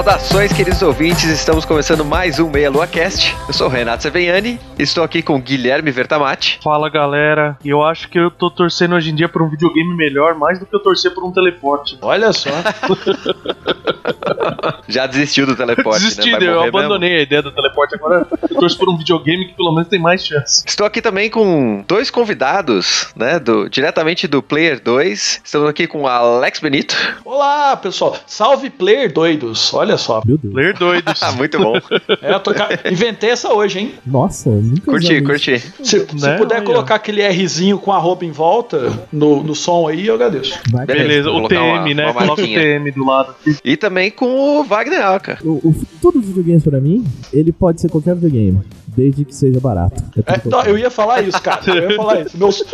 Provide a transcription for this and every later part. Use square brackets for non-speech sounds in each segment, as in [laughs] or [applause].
Saudações, queridos ouvintes, estamos começando mais um Meia Lua Cast. Eu sou o Renato Seveniani, estou aqui com Guilherme Vertamati. Fala galera, e eu acho que eu tô torcendo hoje em dia por um videogame melhor mais do que eu torcer por um teleporte. Olha só. [laughs] Já desistiu do teleporte, Desisti, né? Vai eu abandonei a ideia do teleporte, agora eu torço por um videogame que pelo menos tem mais chance. Estou aqui também com dois convidados, né, do, diretamente do Player 2. Estamos aqui com Alex Benito. Olá, pessoal. Salve player doidos. Olha só. Meu Deus. Ler doidos. [laughs] Ah, muito bom. É, tô Inventei essa hoje, hein? Nossa, nunca curti, curti. Se, se Né? puder Aí, ó. colocar aquele Rzinho com arroba em volta no, no som aí, eu agradeço. Vai, Beleza. O colocar uma- TM, né? uma Coloca o. TM do lado. E também com o Wagner Alca. O, o futuro dos videogames pra mim, ele pode ser qualquer videogame, desde que seja barato. É É, não, eu ia falar isso, cara. Eu ia falar isso. Meus-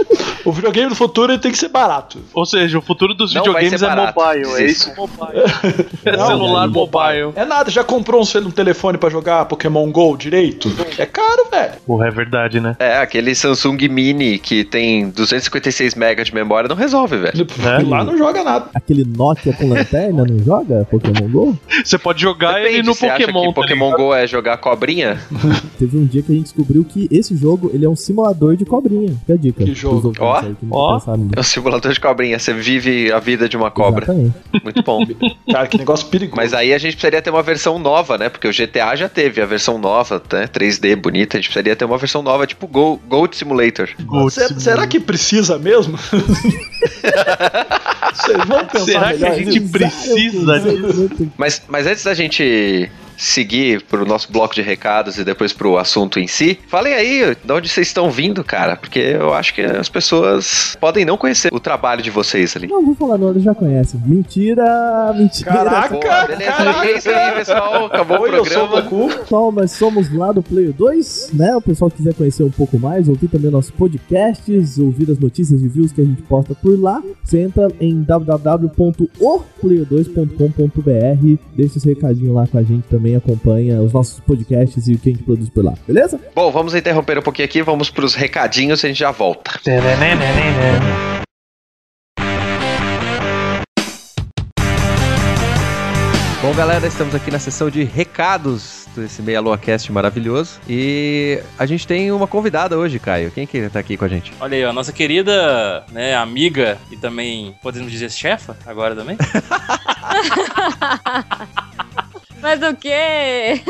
o videogame do futuro ele tem que ser barato. Ou seja, o futuro dos Não videogames é mobile, é isso. Mobile. [laughs] É Não, celular mobile. É nada, já comprou um, um telefone pra jogar Pokémon GO direito? É caro, velho. Porra, é verdade, né? É, aquele Samsung Mini que tem 256 MB de memória não resolve, velho. Né? [laughs] Lá não joga nada. Aquele Nokia com lanterna não joga Pokémon GO? Você pode jogar ele no você Pokémon, acha que tá Pokémon ligado? Go é jogar cobrinha? Teve um dia que a gente descobriu que esse jogo, ele é um simulador de cobrinha. Fica a dica. Que jogo? Ó, que ó. É um simulador de cobrinha. Você vive a vida de uma cobra. Exatamente. Muito bom. [laughs] Cara, que negócio perigoso. Mas aí a gente precisaria ter uma versão nova, né? Porque o GTA já teve a versão nova, né? 3D bonita. A gente precisaria ter uma versão nova, tipo Go, Goat Simulator. Gold Simulator. será que precisa mesmo? [laughs] Vocês vão pensar Será que a gente precisa disso? Mas, mas antes da gente seguir pro nosso bloco de recados e depois pro assunto em si, falem aí de onde vocês estão vindo, cara. Porque eu acho que as pessoas podem não conhecer o trabalho de vocês ali. Não, vou falar não, eles já conhecem. Mentira, mentira. Caraca! Boa, beleza, caraca. é isso aí, pessoal. Acabou Oi, o eu sou o programa. Pessoal, nós somos lá do Player 2, né? O pessoal quiser conhecer um pouco mais, ouvir também nossos podcasts, ouvir as notícias e views que a gente posta por lá, você entra em www.oplayer2.com.br, deixa esse recadinho lá com a gente também, acompanha os nossos podcasts e o que a gente produz por lá, beleza? Bom, vamos interromper um pouquinho aqui, vamos pros recadinhos e a gente já volta. Bom, galera, estamos aqui na sessão de recados desse Meia Lua Cast maravilhoso. E a gente tem uma convidada hoje, Caio. Quem que tá aqui com a gente? Olha aí, ó, nossa querida né, amiga e também, podemos dizer, chefa agora também. [laughs] Mas o quê? [laughs]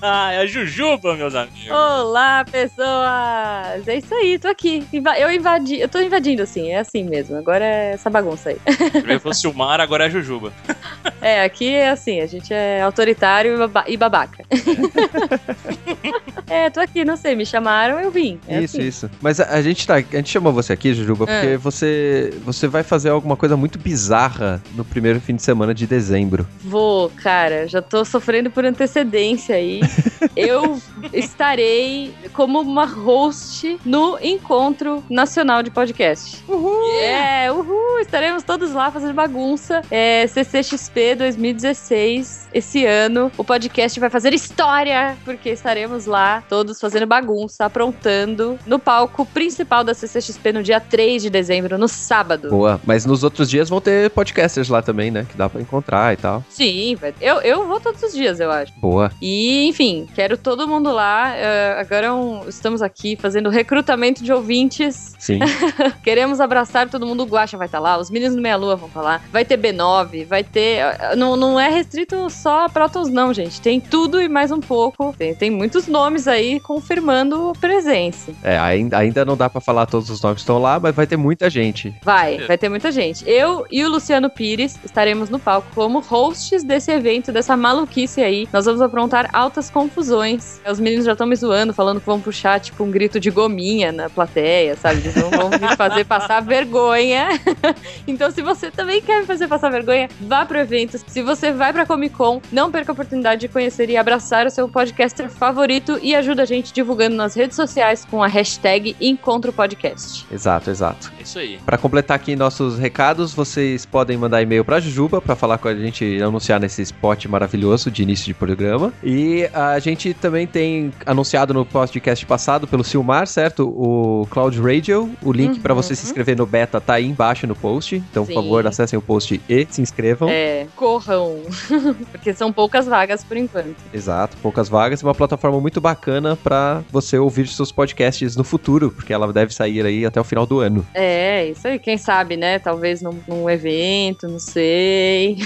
é a Jujuba, meus amigos. Olá, pessoas! É isso aí, tô aqui. Eu invadi, eu tô invadindo assim, é assim mesmo. Agora é essa bagunça aí. Primeiro fosse o Mar, agora é a Jujuba. [laughs] É, aqui é assim, a gente é autoritário e babaca. [laughs] é, tô aqui, não sei, me chamaram, eu vim. É isso, assim. isso. Mas a, a gente tá. A gente chamou você aqui, Jujuba, porque Ah. você, você vai fazer alguma coisa muito bizarra no primeiro fim de semana de dezembro. Vou, cara, já tô sofrendo por antecedência aí. [laughs] eu estarei como uma host no Encontro Nacional de Podcast. Uhul! É, uhul! Estaremos todos lá fazendo bagunça. É CCXP 2016. Esse ano o podcast vai fazer história, porque estaremos lá todos fazendo bagunça, aprontando no palco principal da CCXP no dia 3 de dezembro, no sábado. Boa. Mas nos outros dias vão ter podcasters lá também, né? Que dá pra encontrar e tal. Sim, vai- eu, eu vou todos os dias, eu acho. Boa. E, enfim, quero todo mundo lá. eh, agora é um- estamos aqui fazendo recrutamento de ouvintes. Sim. [laughs] Queremos abraçar todo mundo. O Guaxa vai estar lá, os meninos do Meia Lua vão estar lá. Vai ter B9, vai ter. eh, Não, não é restrito só a Protos, não, gente. Tem tudo e mais um pouco. Tem, tem muitos nomes aí confirmando presença. É, ainda, ainda não dá pra falar todos os nomes que estão lá, mas vai ter muita gente. Vai, vai ter muita gente. Eu e o Luciano Pires estaremos no palco como hosts desse evento, dessa maluquice aí. Nós vamos aprontar altas confusões. Os meninos já estão me zoando, falando que vão vão puxar, tipo, um grito de gominha na plateia, sabe? Eles não vão me fazer passar vergonha. [laughs] então, se você também quer me fazer passar vergonha, vá pro evento. Se você vai pra Comic Con, não perca a oportunidade de conhecer e abraçar o seu podcaster favorito e ajuda a gente divulgando nas redes sociais com a hashtag Encontro Podcast. Exato, exato. É isso aí. Pra completar aqui nossos recados, vocês podem mandar e-mail pra Jujuba pra falar com a gente e anunciar nesse spot maravilhoso de início de programa. E a gente também tem anunciado no podcast passado pelo Silmar, certo? O Cloud Radio. O link pra você se inscrever no beta tá aí embaixo no post. Então, por Sim. favor, acessem o post e se inscrevam. É, corram. [laughs] Porque são poucas vagas por enquanto. Exato, poucas vagas. É uma plataforma muito bacana pra você ouvir seus podcasts no futuro, porque ela deve sair aí até o final do ano. É, isso aí. Quem sabe, né? Talvez num, num evento, não sei.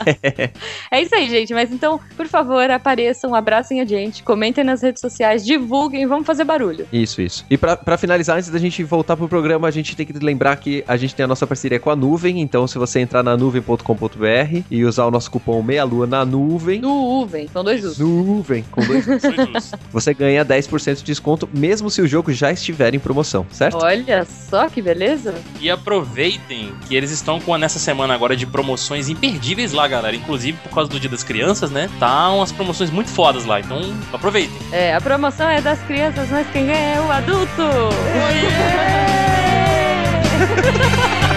[laughs] é isso aí, gente. Mas então, por favor, apareçam, abracem a gente, comentem nas redes sociais, divulguem, vamos fazer barulho. Isso, isso. E pra, pra finalizar, antes da gente voltar pro programa, a gente tem que lembrar que a gente tem a nossa parceria com a nuvem. Então, se você entrar na nuvem.com.br e usar o nosso cupom Meia Lua na nuvem. Nuvem, são dois justos. Nuvem, com dois, justo. Você ganha 10% de desconto, mesmo se o jogo já estiver em promoção, certo? Olha só que beleza. E aproveitem que eles estão com nessa semana agora de promoções imperdíveis lá, galera. Inclusive por causa do Dia das Crianças, né? Tá umas promoções muito fodas lá. Então aproveitem. É, a promoção é das crianças, mas quem ganha é o adulto. [laughs]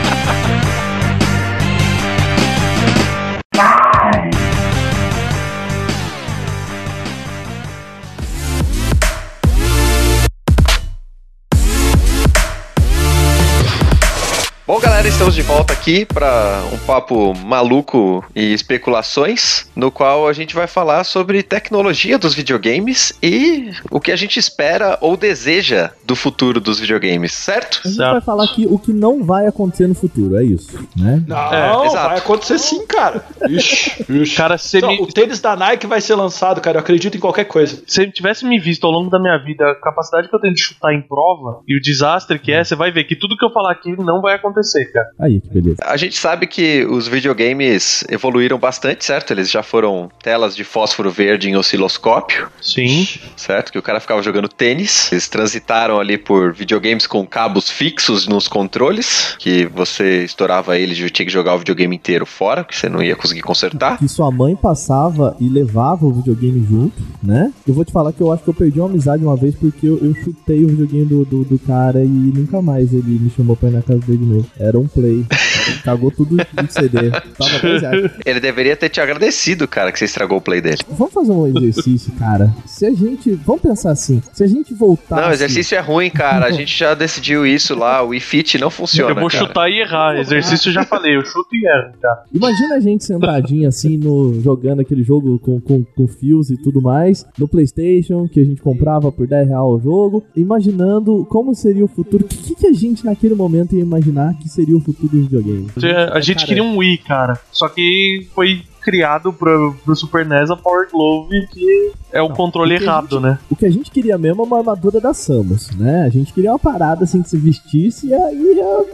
Bom, galera, estamos de volta aqui para um papo maluco e especulações, no qual a gente vai falar sobre tecnologia dos videogames e o que a gente espera ou deseja do futuro dos videogames, certo? A gente Certo. vai falar aqui o que não vai acontecer no futuro, é isso, né? Não, É, exato. vai acontecer sim, cara. Ixi, [laughs] ixi. Cara, se Então, me, o tênis da Nike vai ser lançado, cara. Eu acredito em qualquer coisa. se tivesse me visto ao longo da minha vida, a capacidade que eu tenho de chutar em prova e o desastre que é, você vai ver que tudo que eu falar aqui não vai acontecer, cara. Aí, que beleza. A gente sabe que os videogames evoluíram bastante, certo? Eles já foram telas de fósforo verde em osciloscópio, Sim. certo? Que o cara ficava jogando tênis. Eles transitaram ali por videogames com cabos fixos nos controles, que você estourava eles e tinha que jogar o videogame inteiro fora, que você não ia conseguir consertar. Que sua mãe passava e levava o videogame junto, né? Eu vou te falar que eu acho que eu perdi uma amizade uma vez porque eu, eu chutei o videogame do, do, do cara e nunca mais ele me chamou pra ir na casa dele de novo. Era um play. Cagou tudo de CD. Tava 10 reais. Ele deveria ter te agradecido, cara, que você estragou o play dele. Vamos fazer um exercício, cara. Se a gente. Vamos pensar assim. Se a gente voltar. Não, exercício é ruim, cara. A [laughs] gente já decidiu isso lá. O iFit não funciona. eu vou cara. chutar e errar. Exercício eu já falei, eu chuto e erro, tá? Imagina a gente sentadinho assim, no, jogando aquele jogo com, com, com fios e tudo mais, no PlayStation, que a gente comprava por 10 reais o jogo, imaginando como seria o futuro. O que, que, que a gente naquele momento ia imaginar que seria o futuro do videogame? A gente Cara, queria um Wii, cara. Só que foi criado pro, pro Super NES a Power Glove, que é o Não, controle o errado, né? O que a gente queria mesmo é uma armadura da Samus, né? A gente queria uma parada assim que se vestisse e aí ia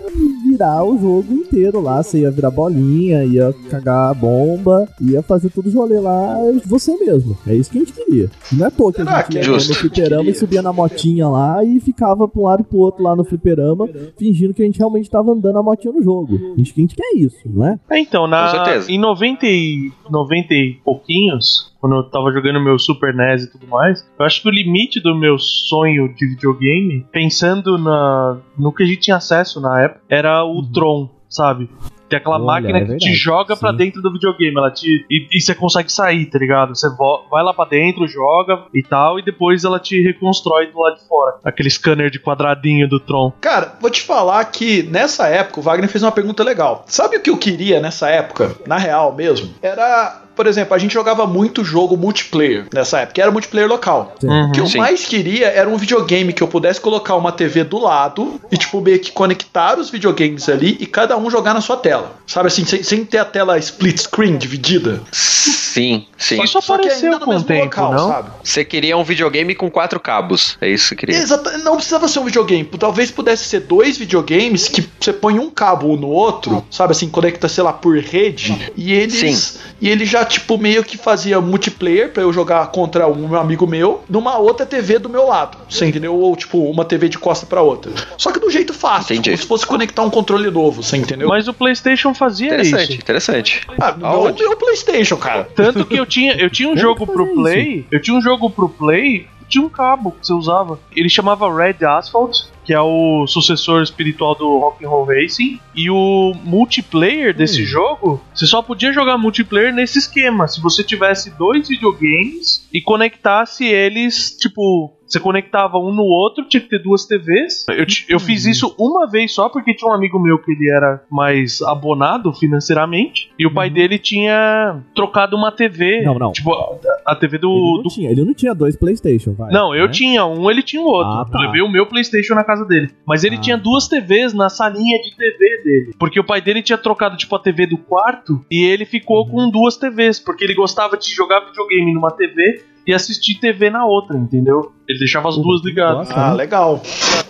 virar o jogo inteiro lá. Você ia virar bolinha, ia cagar a bomba, ia fazer tudo os rolê lá você mesmo. É isso que a gente queria. Não é pouco que a gente que ia no fliperama e subia na motinha lá e ficava pra um lado e pro outro lá no fliperama, fingindo que a gente realmente tava andando a motinha no jogo. A gente, a gente quer isso, não é? É, então, na, Com certeza. em 90 e, 90 e pouquinhos, quando eu tava jogando meu Super NES e tudo mais, eu acho que o limite do meu sonho de videogame, pensando na, no que a gente tinha acesso na época, era o Tron, sabe? Tem aquela Olha, máquina é que te verdade, joga pra sim. dentro do videogame, ela te e, e você consegue sair, tá ligado? Você vo- vai lá pra dentro, joga e tal, e depois ela te reconstrói do lado de fora. Aquele scanner de quadradinho do Tron. Cara, vou te falar que nessa época o Wagner fez uma pergunta legal. Sabe o que eu queria nessa época, na real mesmo? Era, por exemplo, a gente jogava muito jogo multiplayer nessa época, que era multiplayer local. Uhum. O que eu Sim. mais queria era um videogame que eu pudesse colocar uma TV do lado e, tipo, meio que conectar os videogames ali e cada um jogar na sua tela. Sabe assim, sem, sem ter a tela split screen dividida. Sim, sim. Isso apareceu com o tempo, não? sabe? Você queria um videogame com quatro cabos. É isso que você queria. Exata, não precisava ser um videogame. Talvez pudesse ser dois videogames que você põe um cabo um no outro, sabe assim, conecta, sei lá, por rede, e eles Sim. e ele já tipo, meio que fazia multiplayer pra eu jogar contra um meu amigo meu numa outra TV do meu lado. Você entendeu? Ou, tipo, uma TV de costa pra outra. Só que do jeito fácil, Entendi. como se fosse conectar um controle novo, você entendeu? Mas o PlayStation fazia Interessante, isso. interessante. Ah, não Aonde? o meu PlayStation, cara. Tanto que eu tinha, eu tinha um jogo pro isso? Play, eu tinha um jogo pro Play, tinha um cabo que você usava. Ele chamava Red Asphalt, que é o sucessor espiritual do Rock'n'Roll Racing. E o multiplayer desse Hum. jogo, você só podia jogar multiplayer nesse esquema. Se você tivesse dois videogames e conectasse eles, tipo, você conectava um no outro, tinha que ter duas TVs. Eu, eu fiz isso uma vez só, porque tinha um amigo meu que ele era mais abonado financeiramente. E o pai dele tinha trocado uma TV. Não, não. Tipo, a, a TV do. Ele não, do- tinha, ele não tinha dois Playstation, vai. Não, eu né? tinha um, ele tinha o outro. Ah, tá. Eu levei o meu PlayStation na casa dele. Mas ele Ah. tinha duas TVs na salinha de TV dele. Porque o pai dele tinha trocado, tipo, a TV do quarto e ele ficou Uhum. com duas TVs. Porque ele gostava de jogar videogame numa TV e assistir TV na outra, entendeu? Ele deixava as duas ligadas. Ah, né? legal.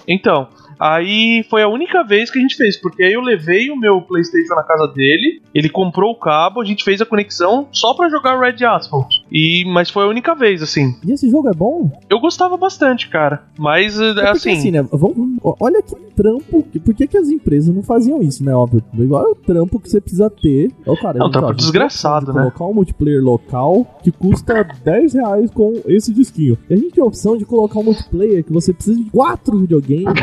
Então, aí foi a única vez que a gente fez, porque aí eu levei o meu PlayStation na casa dele, ele comprou o cabo, a gente fez a conexão só pra jogar Red Asphalt. E mas foi a única vez assim. E esse jogo é bom? Eu gostava bastante, cara. Mas é, porque, assim, assim, né? Vamos, olha que trampo. Por que, que as empresas não faziam isso, né? Óbvio. Igual é o trampo que você precisa ter. Ó, cara, É um trampo desgraçado, de né? Colocar um multiplayer local que custa [laughs] 10 reais com esse disquinho. E a gente tem a opção de colocar um multiplayer que você precisa de quatro videogames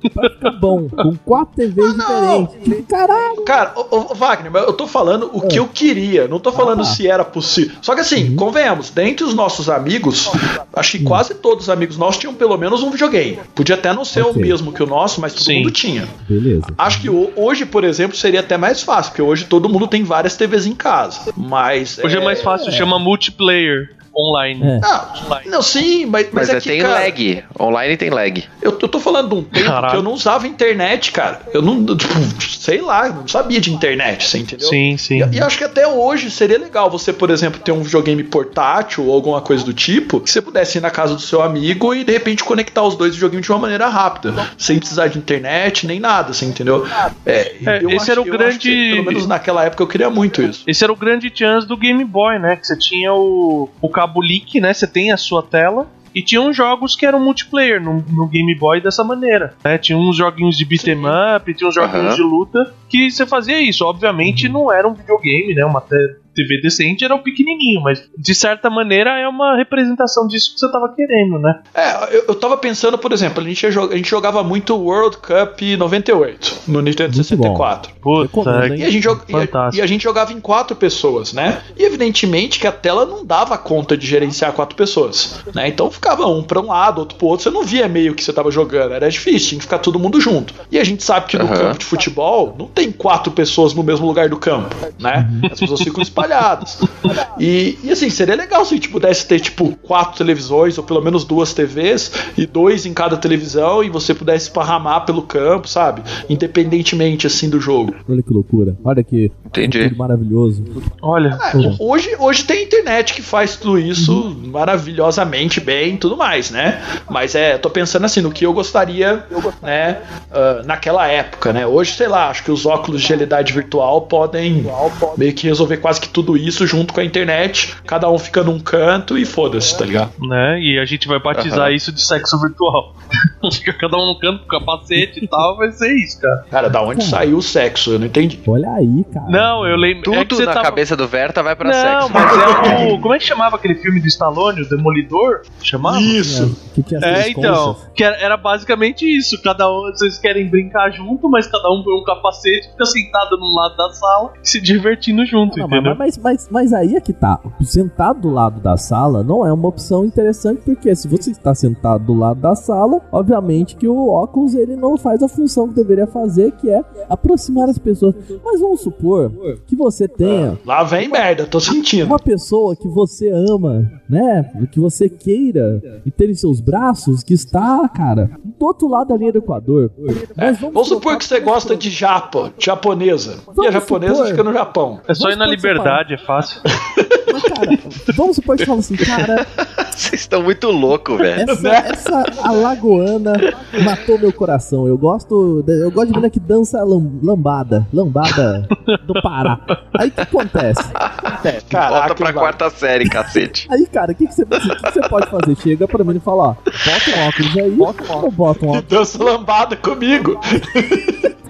ficar bom. Com quatro TVs não. diferentes. Caralho! Cara, ô, ô, Wagner, mas eu tô falando o que eu queria, não tô falando Ah, tá. se era possível. Só que assim, Uhum. convenhamos, dentre os nossos amigos, acho que quase todos os amigos nossos tinham pelo menos um videogame. Podia até não ser o mesmo que o nosso, mas todo Sim. mundo tinha. Beleza. Acho que ho- hoje, por exemplo, seria até mais fácil, porque hoje todo mundo tem várias TVs em casa. Mas. hoje é, mais fácil, chama multiplayer online. É. Ah, não, sim, mas, mas, Mas, é é, que, tem cara, lag. Online tem lag. Eu, eu tô falando de um tempo Caralho. que eu não usava internet, cara. Eu não. [laughs] Tipo, sei lá, eu não sabia de internet, você entendeu? Sim, sim. E, e acho que até hoje seria legal você, por exemplo, ter um videogame portátil ou alguma coisa do tipo, que você pudesse ir na casa do seu amigo e de repente conectar os dois videogames de uma maneira rápida, sem precisar de internet nem nada, você entendeu? É, É, eu esse acho- era o eu acho grande- que, pelo menos naquela época eu queria muito isso. Esse era o grande chance do Game Boy, né? Que você tinha o, o cabo leak, né? Você tem a sua tela. E tinha uns jogos que eram multiplayer no, no Game Boy dessa maneira. Né? Tinha uns joguinhos de beat'em up, tinha uns joguinhos Aham. de luta que você fazia isso. Obviamente não era um videogame, né? Uma te- TV decente era o pequenininho, mas de certa maneira é uma representação disso que você tava querendo, né? É, eu, eu tava pensando, por exemplo, a gente, a gente jogava muito World Cup 98 no Nintendo Muito 64. Puta, Recomendo, hein? E a, gente joga- e a- Fantástico. e a gente jogava em quatro pessoas, né? E evidentemente que a tela não dava conta de gerenciar quatro pessoas, né? Então ficava um pra um lado, outro pro outro, você não via meio que você tava jogando, era difícil, tinha que ficar todo mundo junto. E a gente sabe que no Aham. campo de futebol não tem quatro pessoas no mesmo lugar do campo, né? As pessoas ficam espalhadas. [laughs] E, e assim, seria legal se a gente pudesse ter, tipo, quatro televisões, ou pelo menos duas TVs, e dois em cada televisão, e você pudesse esparramar pelo campo, sabe? Independentemente, assim, do jogo. Olha que loucura. Olha que Entendi. maravilhoso. Olha, É, hoje, hoje tem internet que faz tudo isso maravilhosamente bem e tudo mais, né? Mas é, eu tô pensando assim, no que eu gostaria, né, ah, naquela época, né? Hoje, sei lá, acho que os óculos de realidade virtual podem meio que resolver quase que tudo isso junto com a internet, cada um fica num canto e foda-se, tá ligado? né? E a gente vai batizar Aham. isso de sexo virtual. [laughs] Fica cada um no canto com capacete e tal, vai ser isso, cara. Cara, da onde saiu o sexo? Eu não entendi. Olha aí, cara. Não, eu lembro. Tudo é que você na tava... cabeça do Verta vai pra Não, sexo. mas é o. Como é que chamava aquele filme do Stallone, o Demolidor? Chamava? Isso! Que tinha É, essas então, que era, era basicamente isso. Cada um, vocês querem brincar junto, mas cada um põe um capacete, fica sentado num lado da sala e se divertindo junto, Não, entendeu? mas, mas, mas, mas aí é que tá. Sentado do lado da sala não é uma opção interessante, porque se você está sentado do lado da sala, obviamente que o óculos ele não faz a função que deveria fazer, que é aproximar as pessoas. Mas vamos supor que você tenha Lá vem merda, tô sentindo. uma pessoa que você ama, né? Que você queira e ter em seus braços, que está, cara, do outro lado da linha do Equador. Mas Vamos supor que você gosta de japa, japonesa. E a Vamos japonesa supor. fica no Japão. É só ir na Vamos liberdade, é fácil. Mas, cara, vamos supor que você fala assim, cara, Vocês estão muito loucos, velho. Essa, essa alagoana matou meu coração. Eu gosto, de- eu gosto de menina que dança lam- lambada, lambada do Pará. Aí o que acontece? É, Volta caraca, pra vai. quarta série, cacete. Aí, cara, o que, que, você, que que você pode fazer? Chega pra mim e fala, ó, bota um óculos aí, ou bota um óculos. Dança lambada comigo. [laughs]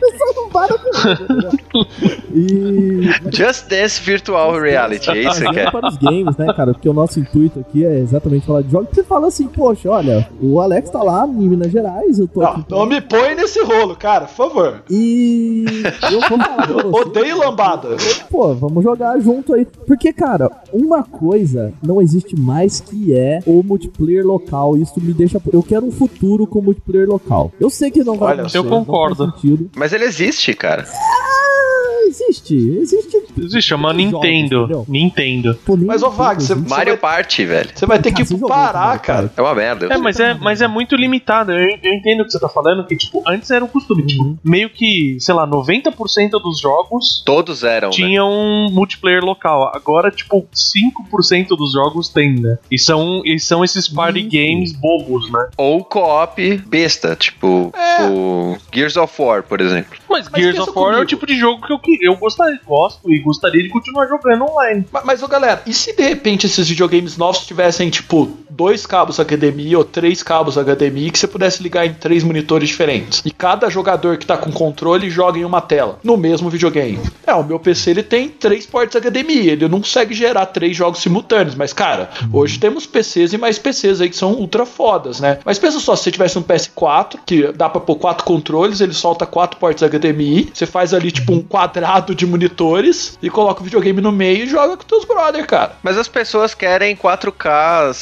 Lambada comigo? [laughs] E Just Dance Virtual Reality, é isso que quer? para os games, né, cara? Porque o nosso intuito aqui é exatamente falar de jogos. Você fala assim, poxa, olha, o Alex tá lá em Minas Gerais, eu tô Não, aqui. não me põe nesse rolo, cara, por favor. E eu vou falar. Odeio lambada. Pô, vamos jogar junto aí. Porque, cara, uma coisa não existe mais que é o multiplayer local. Isso me deixa. Eu quero um futuro com multiplayer local. Eu sei que não vai Olha, acontecer, eu concordo. sentido. Mas ele existe, cara. Ah, existe, existe. Existe, chama Jogos, Nintendo. entendeu? Nintendo. Pô, Mas, ô, Vag, você- existe. Mario vai- Party, velho. Você vai ter que jogou parar, cara. É uma merda. É, mas é, mas é muito limitado. Eu, eu entendo o que você tá falando, que, tipo, antes era um costume. Uhum. Tipo, meio que, sei lá, 90% dos jogos Todos eram, né? tinham um multiplayer local. Agora, tipo, 5% dos jogos tem, né? E são, e são esses party Isso. games bobos, né? Ou co-op besta, tipo É. o Gears of War, por exemplo. Mas, Mas Gears of War é o comigo. tipo de jogo que eu, que- eu gostaria, gosto e gostaria de continuar jogando online. Mas, mas, ô galera, e se de repente esses videogames novos tivessem, tipo, dois cabos HDMI ou três cabos HDMI que você pudesse ligar em três monitores diferentes? E cada jogador que tá com controle joga em uma tela, no mesmo videogame. É, o meu PC ele tem três ports HDMI, ele não consegue gerar três jogos simultâneos. Mas, cara, hoje temos PCs e mais PCs aí que são ultra fodas, né? Mas pensa só, se você tivesse um PS4, que dá pra pôr quatro controles, ele solta quatro ports HDMI, você faz ali, tipo, um quadrado de monitores e coloca o videogame no meio e joga com teus brother, cara. Mas as pessoas querem 4K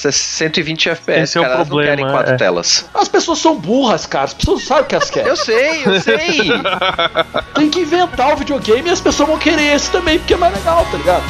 120 FPS, Esse é o cara. Elas problema, não querem quatro é. telas. As pessoas são burras, cara. As pessoas não sabem o que elas querem. Eu sei, eu sei. [laughs] Tem que inventar o videogame e as pessoas vão querer esse também, porque é mais legal, tá ligado?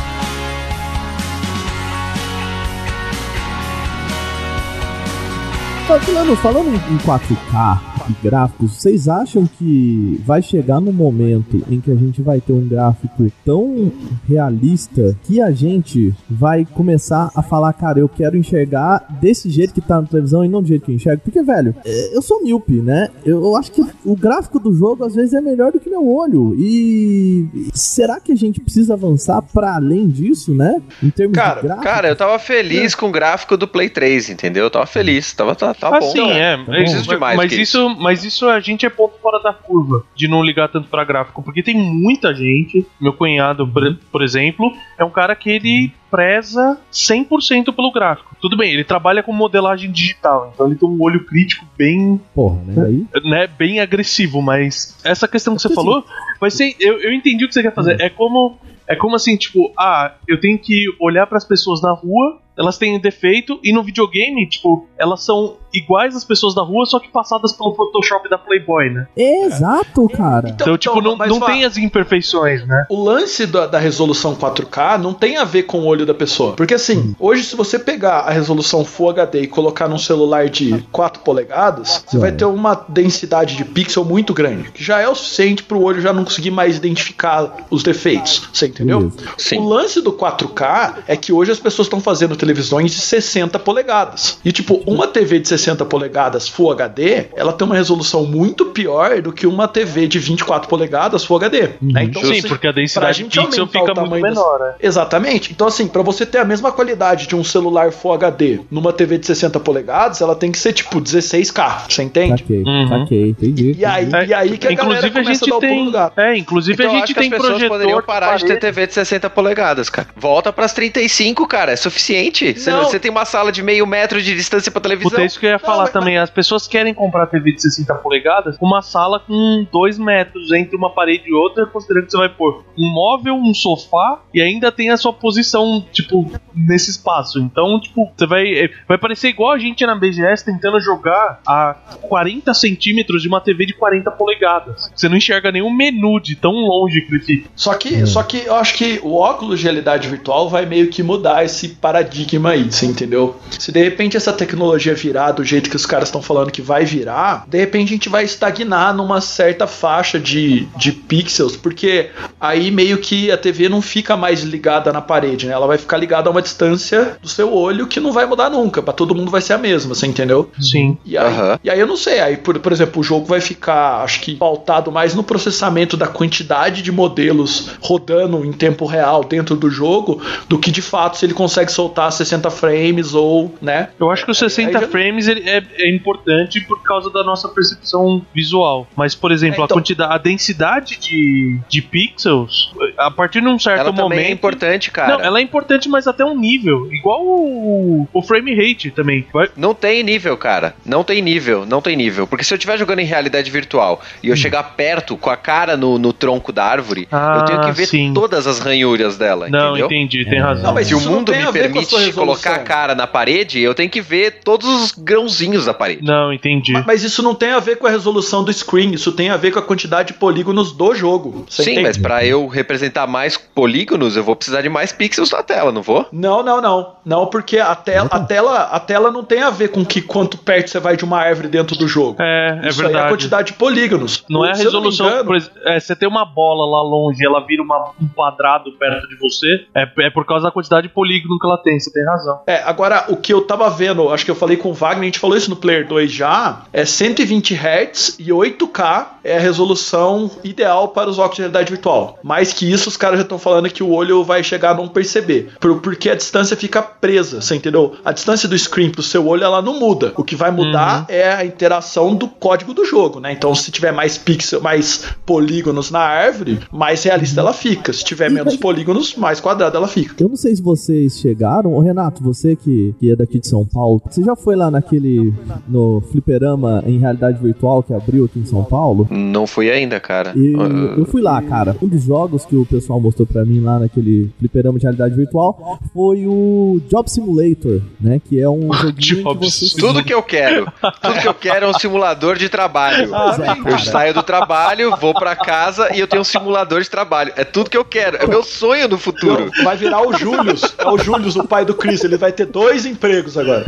Falando, falando em 4K gráficos, vocês acham que vai chegar no momento em que a gente vai ter um gráfico tão realista que a gente vai começar a falar, cara, eu quero enxergar desse jeito que tá na televisão e não do jeito que eu enxergo? Porque, velho, é, eu sou míope, né? Eu, acho que o gráfico do jogo às vezes é melhor do que meu olho. E será que a gente precisa avançar pra além disso, né? Em termos Cara, de gráfico? Cara, eu tava feliz com o gráfico do Play 3, entendeu? Eu tava feliz. Tava, tá, tá bom. assim, é. bom. mas- Preciso de mais mas que isso, mas isso a gente é ponto fora da curva de não ligar tanto pra gráfico, porque tem muita gente. Meu cunhado, por, por exemplo, é um cara que ele preza 100% pelo gráfico. Tudo bem, ele trabalha com modelagem digital, então ele tem um olho crítico bem, Porra, né? Aí, né, bem agressivo, mas essa questão que você falou, vai ser, eu, eu entendi o que você quer fazer. É como é como assim, tipo, ah, eu tenho que olhar pras pessoas na rua, elas têm defeito e no videogame, tipo, elas são iguais às pessoas da rua, só que passadas pelo Photoshop da Playboy, né? Exato, cara. Então, tipo, não, mas não Vá, tem as imperfeições, né? O lance da, da resolução 4K não tem a ver com o olho da pessoa. Porque assim, hoje se você pegar a resolução Full HD e colocar num celular de 4 polegadas, você vai ter uma densidade de pixel muito grande, que já é o suficiente pro olho já não conseguir mais identificar os defeitos. Você entendeu? Sim. O lance do 4K é que hoje as pessoas estão fazendo televisões de 60 polegadas. E tipo, uma TV de 60 polegadas Full HD, ela tem uma resolução muito pior do que uma TV de 24 polegadas Full HD. né? Então, Sim, assim, porque a densidade de gente pixel aumentar fica o muito menor, né? Exatamente. Então, assim, pra você ter a mesma qualidade de um celular Full HD numa TV de 60 polegadas, ela tem que ser tipo 16K. Você entende? Saquei, Uhum. saquei, entendi. E aí, É, e aí que a inclusive galera a começa gente a dar o pulo tem, do gato. é, inclusive Então a gente tem as pessoas projetor poderiam parar de ter. TV de 60 polegadas, cara. Volta pras 35, cara. É suficiente. Você, Não. você tem uma sala de meio metro de distância pra televisão. Puta, é isso que eu ia falar mas- também. As pessoas querem comprar TV de 60 polegadas com uma sala com 2 metros entre uma parede e outra, considerando que você vai pôr um móvel, um sofá e ainda tem a sua posição, tipo, nesse espaço. Então, tipo, você vai. é, Vai parecer igual a gente na BGS tentando jogar a 40 centímetros de uma TV de 40 polegadas. Você não enxerga nenhum menu de tão longe que ele fica. Só que, só que eu acho que o óculos de realidade virtual vai meio que mudar esse paradigma aí, você entendeu? Se de repente essa tecnologia virar do jeito que os caras estão falando que vai virar, de repente a gente vai estagnar numa certa faixa de, de pixels, porque aí meio que a TV não fica mais ligada na parede, né? Ela vai ficar ligada a uma distância do seu olho que não vai mudar nunca, para todo mundo vai ser a mesma, você entendeu? Sim. E aí, Aham. e aí eu não sei, aí por, por exemplo, o jogo vai ficar, acho que pautado mais no processamento da quantidade de modelos rodando em tempo real dentro do jogo, do que de fato se ele consegue soltar 60 frames ou, né? Eu acho que os 60 Aí já- frames ele é, é importante por causa da nossa percepção visual. Mas, por exemplo, É, então- a quantidade, a densidade de, de pixels, a partir de um certo Ela momento. também é importante, cara. Não, ela é importante, mas até um nível. Igual o, o frame rate também. Não tem nível, cara. Não tem nível, não tem nível. Porque se eu estiver jogando em realidade virtual e eu chegar perto com a cara no, no tronco da árvore, Ah, eu tenho que ver sim. todas as ranhuras dela, Não, entendeu? entendi, tem É. razão. Não, mas Se o mundo tem me a ver com a permite resolução. colocar a cara na parede, eu tenho que ver todos os grãozinhos da parede. Não, entendi. Ma- Mas isso não tem a ver com a resolução do screen, isso tem a ver com a quantidade de polígonos do jogo. Você Sim, entende? mas pra eu representar mais polígonos, eu vou precisar de mais pixels na tela, não vou? Não, não, não. Não, porque a tela, a tela, a tela não tem a ver com que quanto perto você vai de uma árvore dentro do jogo. É, é Isso aí é a verdade. quantidade de polígonos. Não é a resolução. engano- por exemplo, é, você tem uma bola lá longe e ela vira uma- um quadrado perto de você. É, é por causa da quantidade de polígono que ela tem, você tem razão. É, agora o que eu tava vendo, acho que eu falei com o Wagner, a gente falou isso no Player 2 já, é 120 Hz e 8K é a resolução ideal para os óculos de realidade virtual. Mais que isso, os caras já estão falando que o olho vai chegar a não perceber, por- porque a distância fica presa, você entendeu? A distância do screen pro seu olho, ela não muda. O que vai mudar é a interação do código do jogo, né? Então, se tiver mais pixel, mais polígonos na árvore, mais realista ela fica. Se tiver menos [laughs] polígonos, mais quadrada ela fica. Eu não sei se vocês chegaram. Ô, Renato, você que, que é daqui de São Paulo, você já foi lá naquele. no fliperama em realidade virtual que abriu aqui em São Paulo? Não fui ainda, cara. E Ah, eu fui lá, cara. Um dos jogos que o pessoal mostrou pra mim lá naquele fliperama de realidade virtual foi o Job Simulator, né? Que é um [laughs] joguinho Job que você Tudo que eu quero. Tudo que eu quero é um simulador de trabalho. [laughs] É, Eu saio do trabalho, vou pra casa e eu tenho um simulador de trabalho. É tudo que eu quero. É meu sonho no futuro. Vai virar o Július. É o Július, o pai do Chris. Ele vai ter dois empregos agora.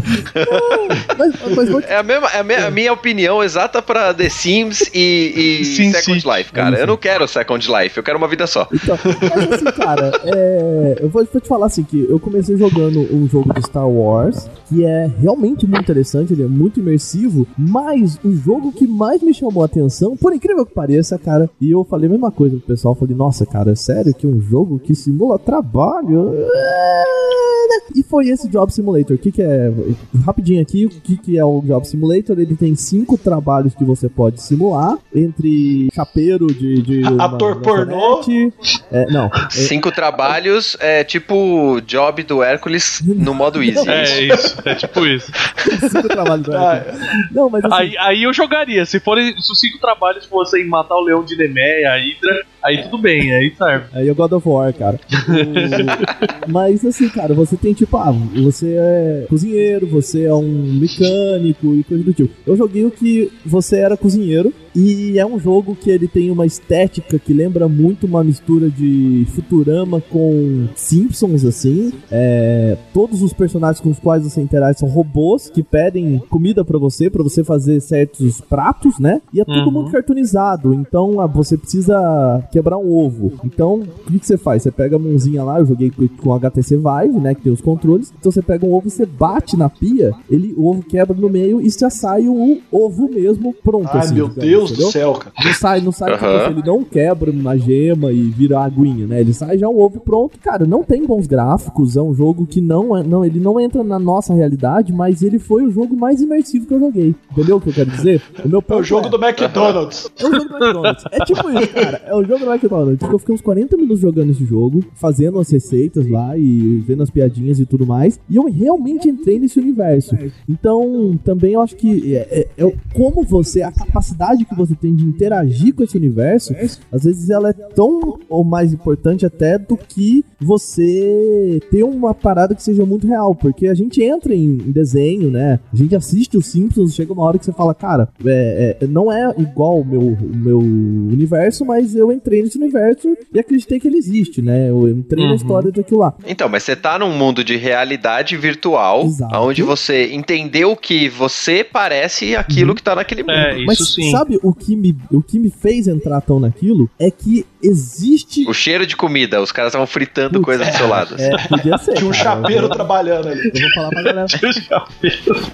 Mas, mas vou te É a, mesma, é a, me- a minha opinião exata pra The Sims e, e [laughs] Sim Second City. Life, cara. Eu não quero Second Life, eu quero uma vida só. Então, mas assim, cara, é, eu vou, vou te falar assim que eu comecei jogando um jogo de Star Wars que é realmente muito interessante, ele é muito imersivo, mas o jogo que mais me chamou a atenção, por incrível que pareça, cara, e eu falei a mesma coisa pro pessoal, falei, nossa, cara, é sério que um jogo que simula trabalho? E foi esse Job Simulator. O que, que é? Rapidinho aqui, o que, que é o Job Simulator? Ele tem cinco trabalhos que você pode simular, entre chapeiro de. de [laughs] uma Ator pornô. É, não. Cinco trabalhos é tipo o job do Hércules no modo easy. É isso, é tipo isso. Cinco trabalhos do Ah, Não, mas assim, Aí, aí eu jogaria. Se forem se os cinco trabalhos fossem matar o leão de Nemeia, a Hydra, aí tudo bem, aí serve. Aí é God of War, cara. O- Mas assim, cara, você tem tipo, ah, você é cozinheiro, você é um mecânico e coisa do tipo. Eu joguei o que você era cozinheiro e é um jogo que ele tem uma estética que lembra muito uma mistura de Futurama com Simpsons, assim. É, todos os personagens com os quais você interage são robôs que pedem comida pra você, pra você fazer certos pratos, né? E é tudo Uhum. muito cartoonizado. Então ah, você precisa quebrar um ovo. Então, o que, que você faz? Você pega a mãozinha lá, eu joguei com- HTC Vive, né? Que tem os controles. Então você pega um ovo, você bate na pia, ele, o ovo quebra no meio e já sai o ovo mesmo pronto. Ai, assim, meu digamos, Deus entendeu? do céu, cara. Não sai, não sai, Aham. ele não quebra uma gema e vira aguinha, né? Ele sai já o ovo pronto. Cara, não tem bons gráficos, é um jogo que não é, não, ele não entra na nossa realidade, mas ele foi o jogo mais imersivo que eu joguei. Entendeu o que eu quero dizer? O meu É o jogo é, do McDonald's. é o jogo do McDonald's. É tipo isso, cara. É o jogo do McDonald's. Tipo, Eu fiquei uns 40 minutos jogando esse jogo, fazendo as receitas lá e vendo as piadinhas e tudo mais. E eu realmente entrei nesse universo. Então, também eu acho que é, é- é como você, a capacidade que você tem de interagir com esse universo, às vezes ela é tão ou mais importante até do que você ter uma parada que seja muito real. Porque a gente entra em, em desenho, né? A gente assiste os Simpsons, chega uma hora que você fala, cara, é, é, não é igual o meu, o meu universo, mas eu entrei entrei nesse universo e acreditei que ele existe, né? Eu entrei Uhum. na história daquilo lá. Então, mas você tá num mundo de realidade virtual, Exato. onde você entendeu que você parece aquilo que tá naquele mundo. É, Mas sim. sabe o que, me, o que me fez entrar tão naquilo? É que existe. O cheiro de comida, os caras estavam fritando coisa do seu lado. É, podia ser. Tinha um chapeiro trabalhando ali. Eu vou falar pra galera.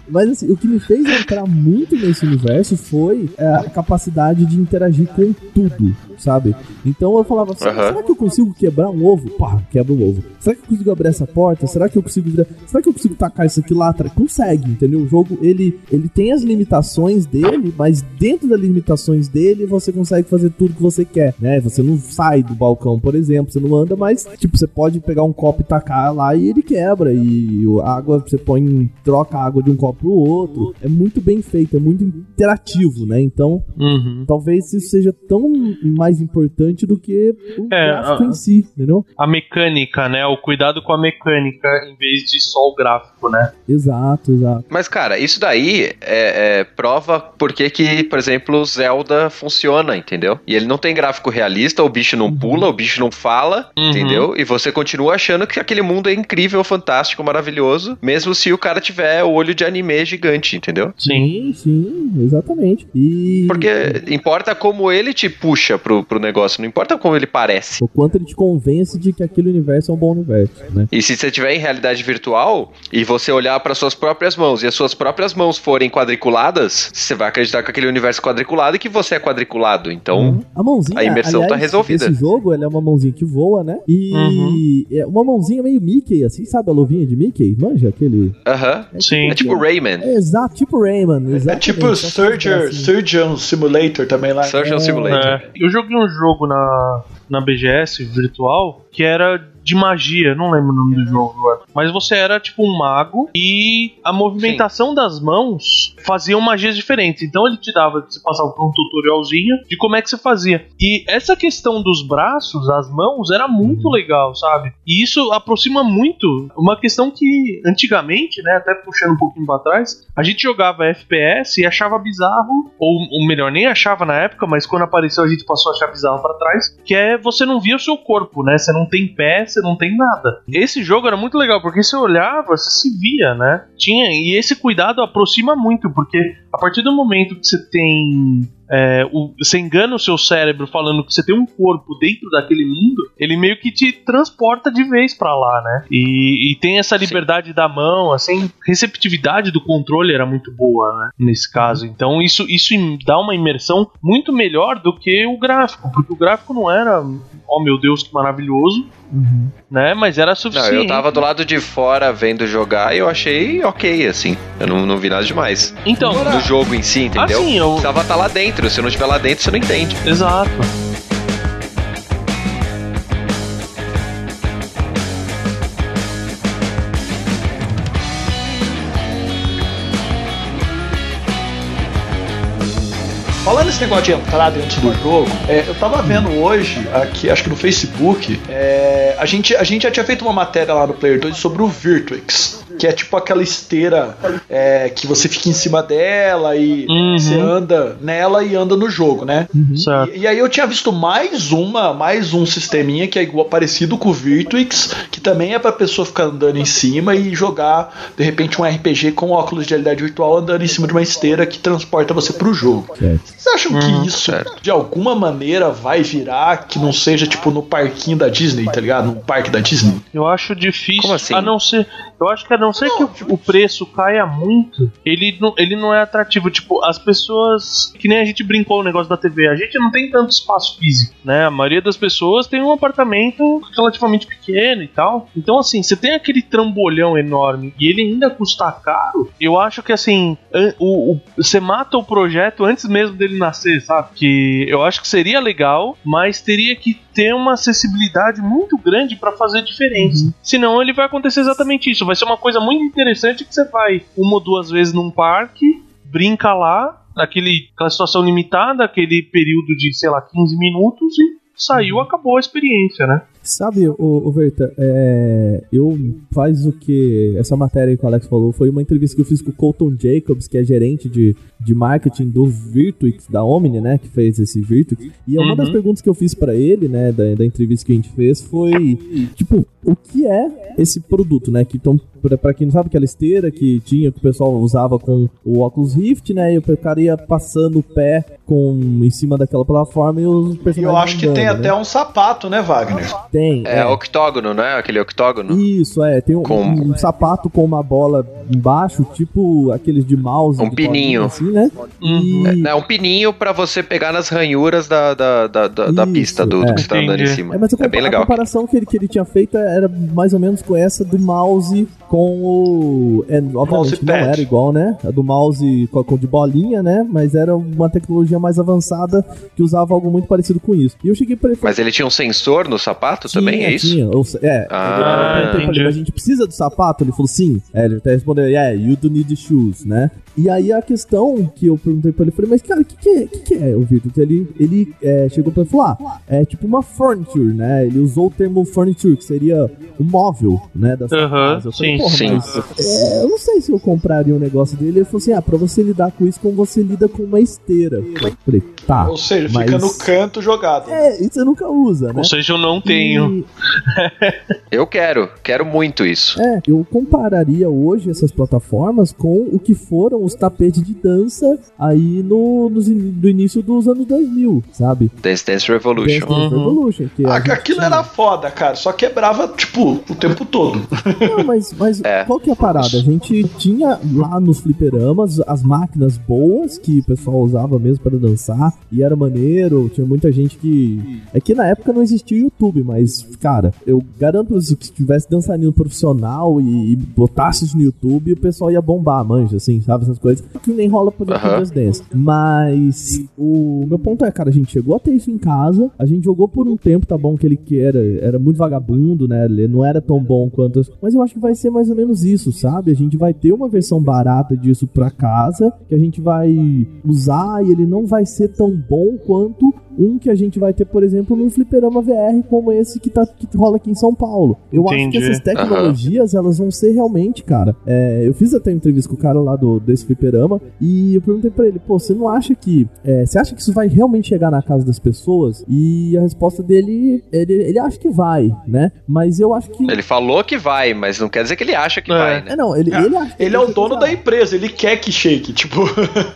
Mas assim, o que me fez entrar muito nesse universo foi é, a capacidade de interagir com tudo, sabe? Então eu falava, será, Aham. será que eu consigo quebrar um ovo? Pá, quebra um ovo. Será que eu consigo abrir essa porta? Será que eu consigo virar... Será que eu consigo tacar isso aqui lá atrás? Consegue, entendeu? O jogo, ele, ele tem as limitações dele, mas dentro das limitações dele, você consegue fazer tudo que você quer, né? Você não sai do balcão, por exemplo, você não anda, mas, tipo, você pode pegar um copo e tacar lá e ele quebra. E a água, você põe, troca a água de um copo pro outro. É muito bem feito, é muito interativo, né? Então, Uhum. talvez isso seja tão mais importante do que o É, gráfico a- em si, entendeu? A mecânica, né? O cuidado com a mecânica em vez de só o gráfico, né? Exato, exato. Mas, cara, isso daí é, é prova porque que, por exemplo, Zelda funciona, entendeu? E ele não tem gráfico realista, o bicho não pula, o bicho não fala, Uhum. entendeu? E você continua achando que aquele mundo é incrível, fantástico, maravilhoso, mesmo se o cara tiver o olho de anime gigante, entendeu? Sim, sim, exatamente. E. Porque importa como ele te puxa pro, pro negócio, não importa como ele parece. O quanto ele te convence de que aquele universo é um bom universo, né? E se você tiver em realidade virtual e você olhar para suas próprias mãos e as suas próprias mãos forem quadriculadas, você vai acreditar que aquele universo é quadriculado e que você é quadriculado. Então, A mãozinha. a imersão tá aliás, resolvida. Esse jogo, ela é uma mãozinha que voa, né? E Uhum. é uma mãozinha meio Mickey, assim, sabe a luvinha de Mickey? Manja aquele. aham. Sim. É tipo Rayman. É exato, tipo Rayman. É exatamente. tipo Só que Surgeon, assim. Surgeon Simulator também lá. Surgeon Simulator. É, eu joguei um jogo na, na BGS virtual que era de magia, não lembro o nome do jogo agora. Mas você era tipo um mago e a movimentação das mãos faziam magias diferentes. Então ele te dava, você passava por um tutorialzinho de como é que você fazia. E essa questão dos braços, as mãos, era muito legal, sabe? E isso aproxima muito uma questão que antigamente, né, até puxando um pouquinho pra trás, a gente jogava FPS e achava bizarro, ou, ou melhor, nem achava na época, mas quando apareceu a gente passou a achar bizarro pra trás, que é você não via o seu corpo, né? Você não tem pé, você não tem nada. Esse jogo era muito legal, porque você olhava, você se via, né? Tinha, e esse cuidado aproxima muito, porque a partir do momento que você tem é, o- você engana o seu cérebro falando que você tem um corpo dentro daquele mundo, ele meio que te transporta de vez pra lá, né? E, e tem essa liberdade da mão, assim, receptividade do controle era muito boa, né? Nesse caso. Então isso, isso dá uma imersão muito melhor do que o gráfico, porque o gráfico não era, oh meu Deus, que maravilhoso, Uhum. né? Mas era Não, suficiente. eu tava do lado de fora vendo jogar e eu achei ok, assim. Eu não, não vi nada demais. Então, No jogo em si, entendeu? assim, eu. Precisava estar lá dentro. Se não estiver lá dentro, você não entende. Exato. Falando nesse negócio de entrar dentro do jogo, é, eu tava vendo hoje, aqui, acho que no Facebook, é, a, gente, a gente já tinha feito uma matéria lá no Player 2 sobre o Virtuix. Que é tipo aquela esteira é, que você fica em cima dela e Uhum. você anda nela e anda no jogo, né? Certo. E, e aí eu tinha visto mais uma, mais um sisteminha que é igual parecido com o Virtuix, que também é pra pessoa ficar andando em cima e jogar de repente um RPG com óculos de realidade virtual andando em cima de uma esteira que transporta você pro jogo. Certo. Vocês acham Hum, que isso de alguma maneira vai virar que não seja tipo no parquinho da Disney, tá ligado? No parque da Disney? Eu acho difícil. Como assim? A não ser. Eu acho que a não ser que o, o preço caia muito, ele não, ele não é atrativo. Tipo, as pessoas. Que nem a gente brincou o negócio da TV, a gente não tem tanto espaço físico, né? A maioria das pessoas tem um apartamento relativamente pequeno e tal. Então, assim, você tem aquele trambolhão enorme e ele ainda custa caro. Eu acho que, assim, o, o- você mata o projeto antes mesmo dele nascer, sabe? Que eu acho que seria legal, mas teria que ter uma acessibilidade muito grande para fazer diferença. Senão ele vai acontecer exatamente isso. Vai ser uma coisa muito interessante que você vai uma ou duas vezes num parque, brinca lá, naquele, aquela situação limitada, aquele período de, sei lá, 15 minutos e saiu, acabou a experiência, né? Sabe, o, o Verta, é, eu faz o que essa matéria que o Alex falou foi uma entrevista que eu fiz com o Colton Jacobs, que é gerente de, de marketing do Virtuix, da Omni, né, que fez esse Virtuix. E uma Uhum. das perguntas que eu fiz pra ele, né, da, da entrevista que a gente fez foi, tipo, o que é esse produto, né, que então, pra, pra quem não sabe, aquela esteira que tinha, que o pessoal usava com o Oculus Rift, né, e o cara ia passando o pé com, em cima daquela plataforma e os E personagens eu acho que tem andando, né? até um sapato, né, Wagner? Tem, É, octógono, né? Aquele octógono. Isso, é. Tem um, Com- um sapato com uma bola embaixo, tipo aqueles de mouse. Um pininho. Assim, né? E... É um pininho pra você pegar nas ranhuras da, da, da, da, da Isso, pista do, do é. que você tá andando em cima. É, mas a, É bem compa- a legal. comparação que ele, que ele tinha feito era mais ou menos com essa do mouse com o. É, obviamente não era igual, né? A do mouse com, com de bolinha, né? Mas era uma tecnologia mais avançada que usava algo muito parecido com isso. E eu cheguei pra ele e falei, Mas ele tinha um sensor no sapato também, é Tinha, isso? Tinha. Se- é. Ah, eu perguntei pra ele, entendi. mas a gente precisa do sapato? Ele falou sim. É, ele até respondeu, yeah, you do need shoes, né? E aí a questão que eu perguntei pra ele, eu falei, mas cara, o que, que, é, que, que é o Virtus? Ele, ele é, chegou pra ele e falou, ah, é tipo uma furniture, né? Ele usou o termo furniture, que seria um móvel, né? Da sua Aham, casa. Eu falei, sim, porra, sim. mas é, eu não sei se eu compraria um negócio dele. Ele falou assim, ah, pra você lidar com isso, como você lida com uma esteira. Eu falei, tá. Ou seja, mas- fica no canto jogado. É, isso você nunca usa, né? Ou seja, eu não tenho. E- [laughs] Eu quero, quero muito isso. É, eu compararia hoje essas plataformas com o que foram os tapetes de dança aí no, nos in- do início dos anos 2000, sabe? Dance Dance Revolution. Dance Dance Uhum. Revolution. Que a aquilo tinha- era foda, cara. Só quebrava, tipo, o tempo todo. Não, mas, mas É. qual que é a parada? A gente tinha lá nos fliperamas as máquinas boas que o pessoal usava mesmo para dançar e era maneiro. Tinha muita gente que. É que na época não existia o YouTube, mas, cara, eu garanto pra você que se tivesse dançarino profissional e, e botasse isso no YouTube, o pessoal ia bombar, manja, assim, sabe? Essas coisas. Que nem rola por Aham. Just Dance. Mas o meu ponto é, cara, a gente chegou a ter isso em casa, a gente jogou por um tempo, tá bom, que ele que era, era muito vagabundo, né? Ele não era tão bom quanto. as- Mas eu acho que vai ser mais ou menos isso, sabe? A gente vai ter uma versão barata disso pra casa, que a gente vai usar e ele não vai ser tão bom quanto um que a gente vai ter, por exemplo, num fliperama VR como esse que, tá, que rola aqui em São Paulo. Eu acho que Entendi. essas tecnologias, elas vão ser realmente, cara. é, eu fiz até uma entrevista com o cara lá do, desse fliperama e eu perguntei pra ele, pô, você não acha que. é, você acha que isso vai realmente chegar na casa das pessoas? E a resposta dele, ele, ele acha que vai, né? Mas eu acho que. Ele falou que vai, mas não quer dizer que ele acha que É. vai, né? É, não, ele, ele acha que Ele é o dono da empresa, ele quer que shake, tipo.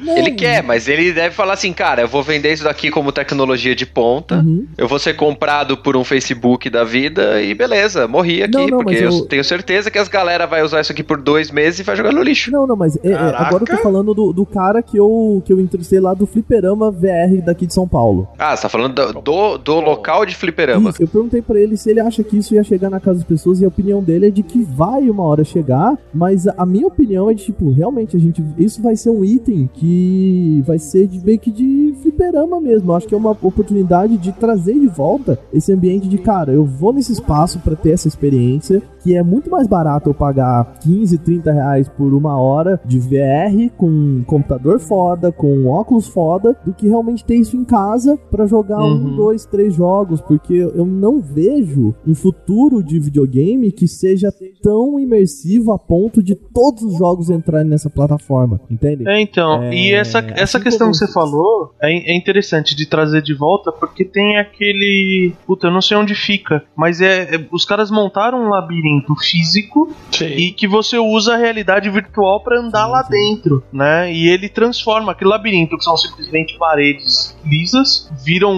Não, Ele quer, mas ele deve falar assim, cara, eu vou vender isso daqui como tecnologia de ponta, Uhum. eu vou ser comprado por um Facebook da vida e beleza, morri aqui, Não, não, porque eu... eu- tenho certeza que as galera vai usar isso aqui por dois meses e vai jogar no lixo. Não, não, mas é, é, agora eu tô falando do, do cara que eu, que eu entrevistei lá do Fliperama VR daqui de São Paulo. Ah, você tá falando do, do, do local de fliperama. Isso, eu perguntei pra ele se ele acha que isso ia chegar na casa das pessoas e a opinião dele é de que vai uma hora chegar, mas a, a minha opinião é de tipo, realmente a gente isso vai ser um item que vai ser de meio que de fliperama mesmo. Acho que é uma oportunidade de trazer de volta esse ambiente de cara, eu vou nesse espaço pra ter essa experiência, que é muito mais barato eu pagar 15, 30 reais por uma hora de VR com um computador foda, com um óculos foda, do que realmente ter isso em casa pra jogar um, Uhum. dois, três jogos, porque eu não vejo um futuro de videogame que seja tão imersivo a ponto de todos os jogos entrarem nessa plataforma, entende? É, então, É, e essa, essa assim questão que você falou é, é interessante de trazer de volta, porque tem aquele. Puta, eu não sei onde fica, mas é, é- os caras montaram um labirinto físico Sim. e que você usa a realidade virtual pra andar lá dentro, né? E ele transforma aquele labirinto, que são simplesmente paredes lisas, viram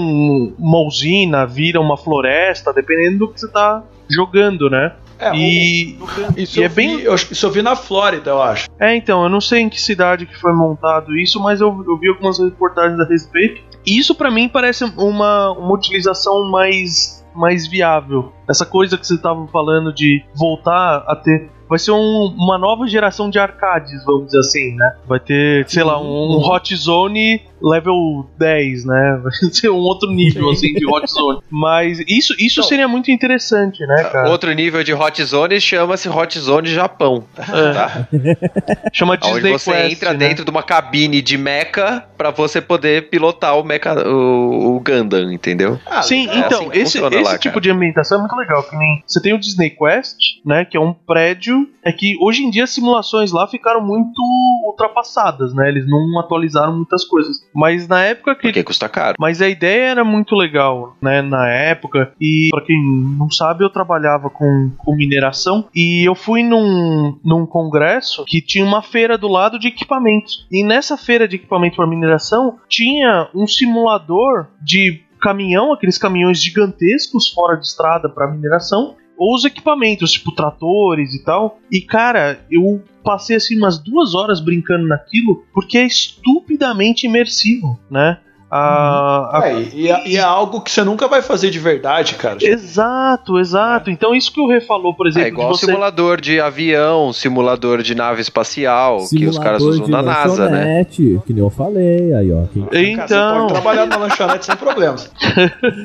uma usina, viram uma floresta, dependendo do que você tá jogando, né? É, E, isso, e é eu vi, bem- eu, isso eu vi na Flórida, eu acho. É, então, eu não sei em que cidade que foi montado isso, mas eu, eu vi algumas reportagens a respeito. E isso pra mim parece uma, uma utilização mais, mais viável. Essa coisa que você estava falando de voltar a ter. Vai ser um- uma nova geração de arcades, vamos dizer assim, né? Vai ter, sei lá, um, um Hot Zone level 10, né? Vai [laughs] ser um outro nível, assim, de Hot Zone. Mas isso, isso Então- seria muito interessante, né, cara? Outro nível de Hot Zone chama-se Hot Zone Japão. Tá? Chama Onde Disney você Quest, entra né? dentro de uma cabine de mecha pra você poder pilotar o mecha, o, o Gundam, entendeu? Ah, Sim, é então, assim esse, esse lá, tipo cara. de ambientação é muito legal. Que nem você tem o Disney Quest, né? Que é um prédio. É que hoje em dia as simulações lá ficaram muito ultrapassadas, né? Eles não atualizaram muitas coisas. Mas na época que. Porque custa caro. Mas a ideia era muito legal, né, na época. E pra quem não sabe, eu trabalhava com, com mineração e eu fui num, num congresso que tinha uma feira do lado de equipamentos. E nessa feira de equipamento para mineração tinha um simulador de caminhão, aqueles caminhões gigantescos fora de estrada para mineração, ou os equipamentos, tipo tratores e tal. E cara, eu passei assim umas duas horas brincando naquilo porque é estupidamente imersivo, né? A, a- É, e, é- e é algo que você nunca vai fazer de verdade, cara. Exato, exato. Então isso que o Rê falou, por exemplo, É igual de você... simulador de avião, simulador de nave espacial, que os caras Simulador usam de na NASA, né? lanchonete, Que nem eu falei, aí ó. quem- Cara, você Então, pode trabalhar na lanchonete sem problemas. [laughs]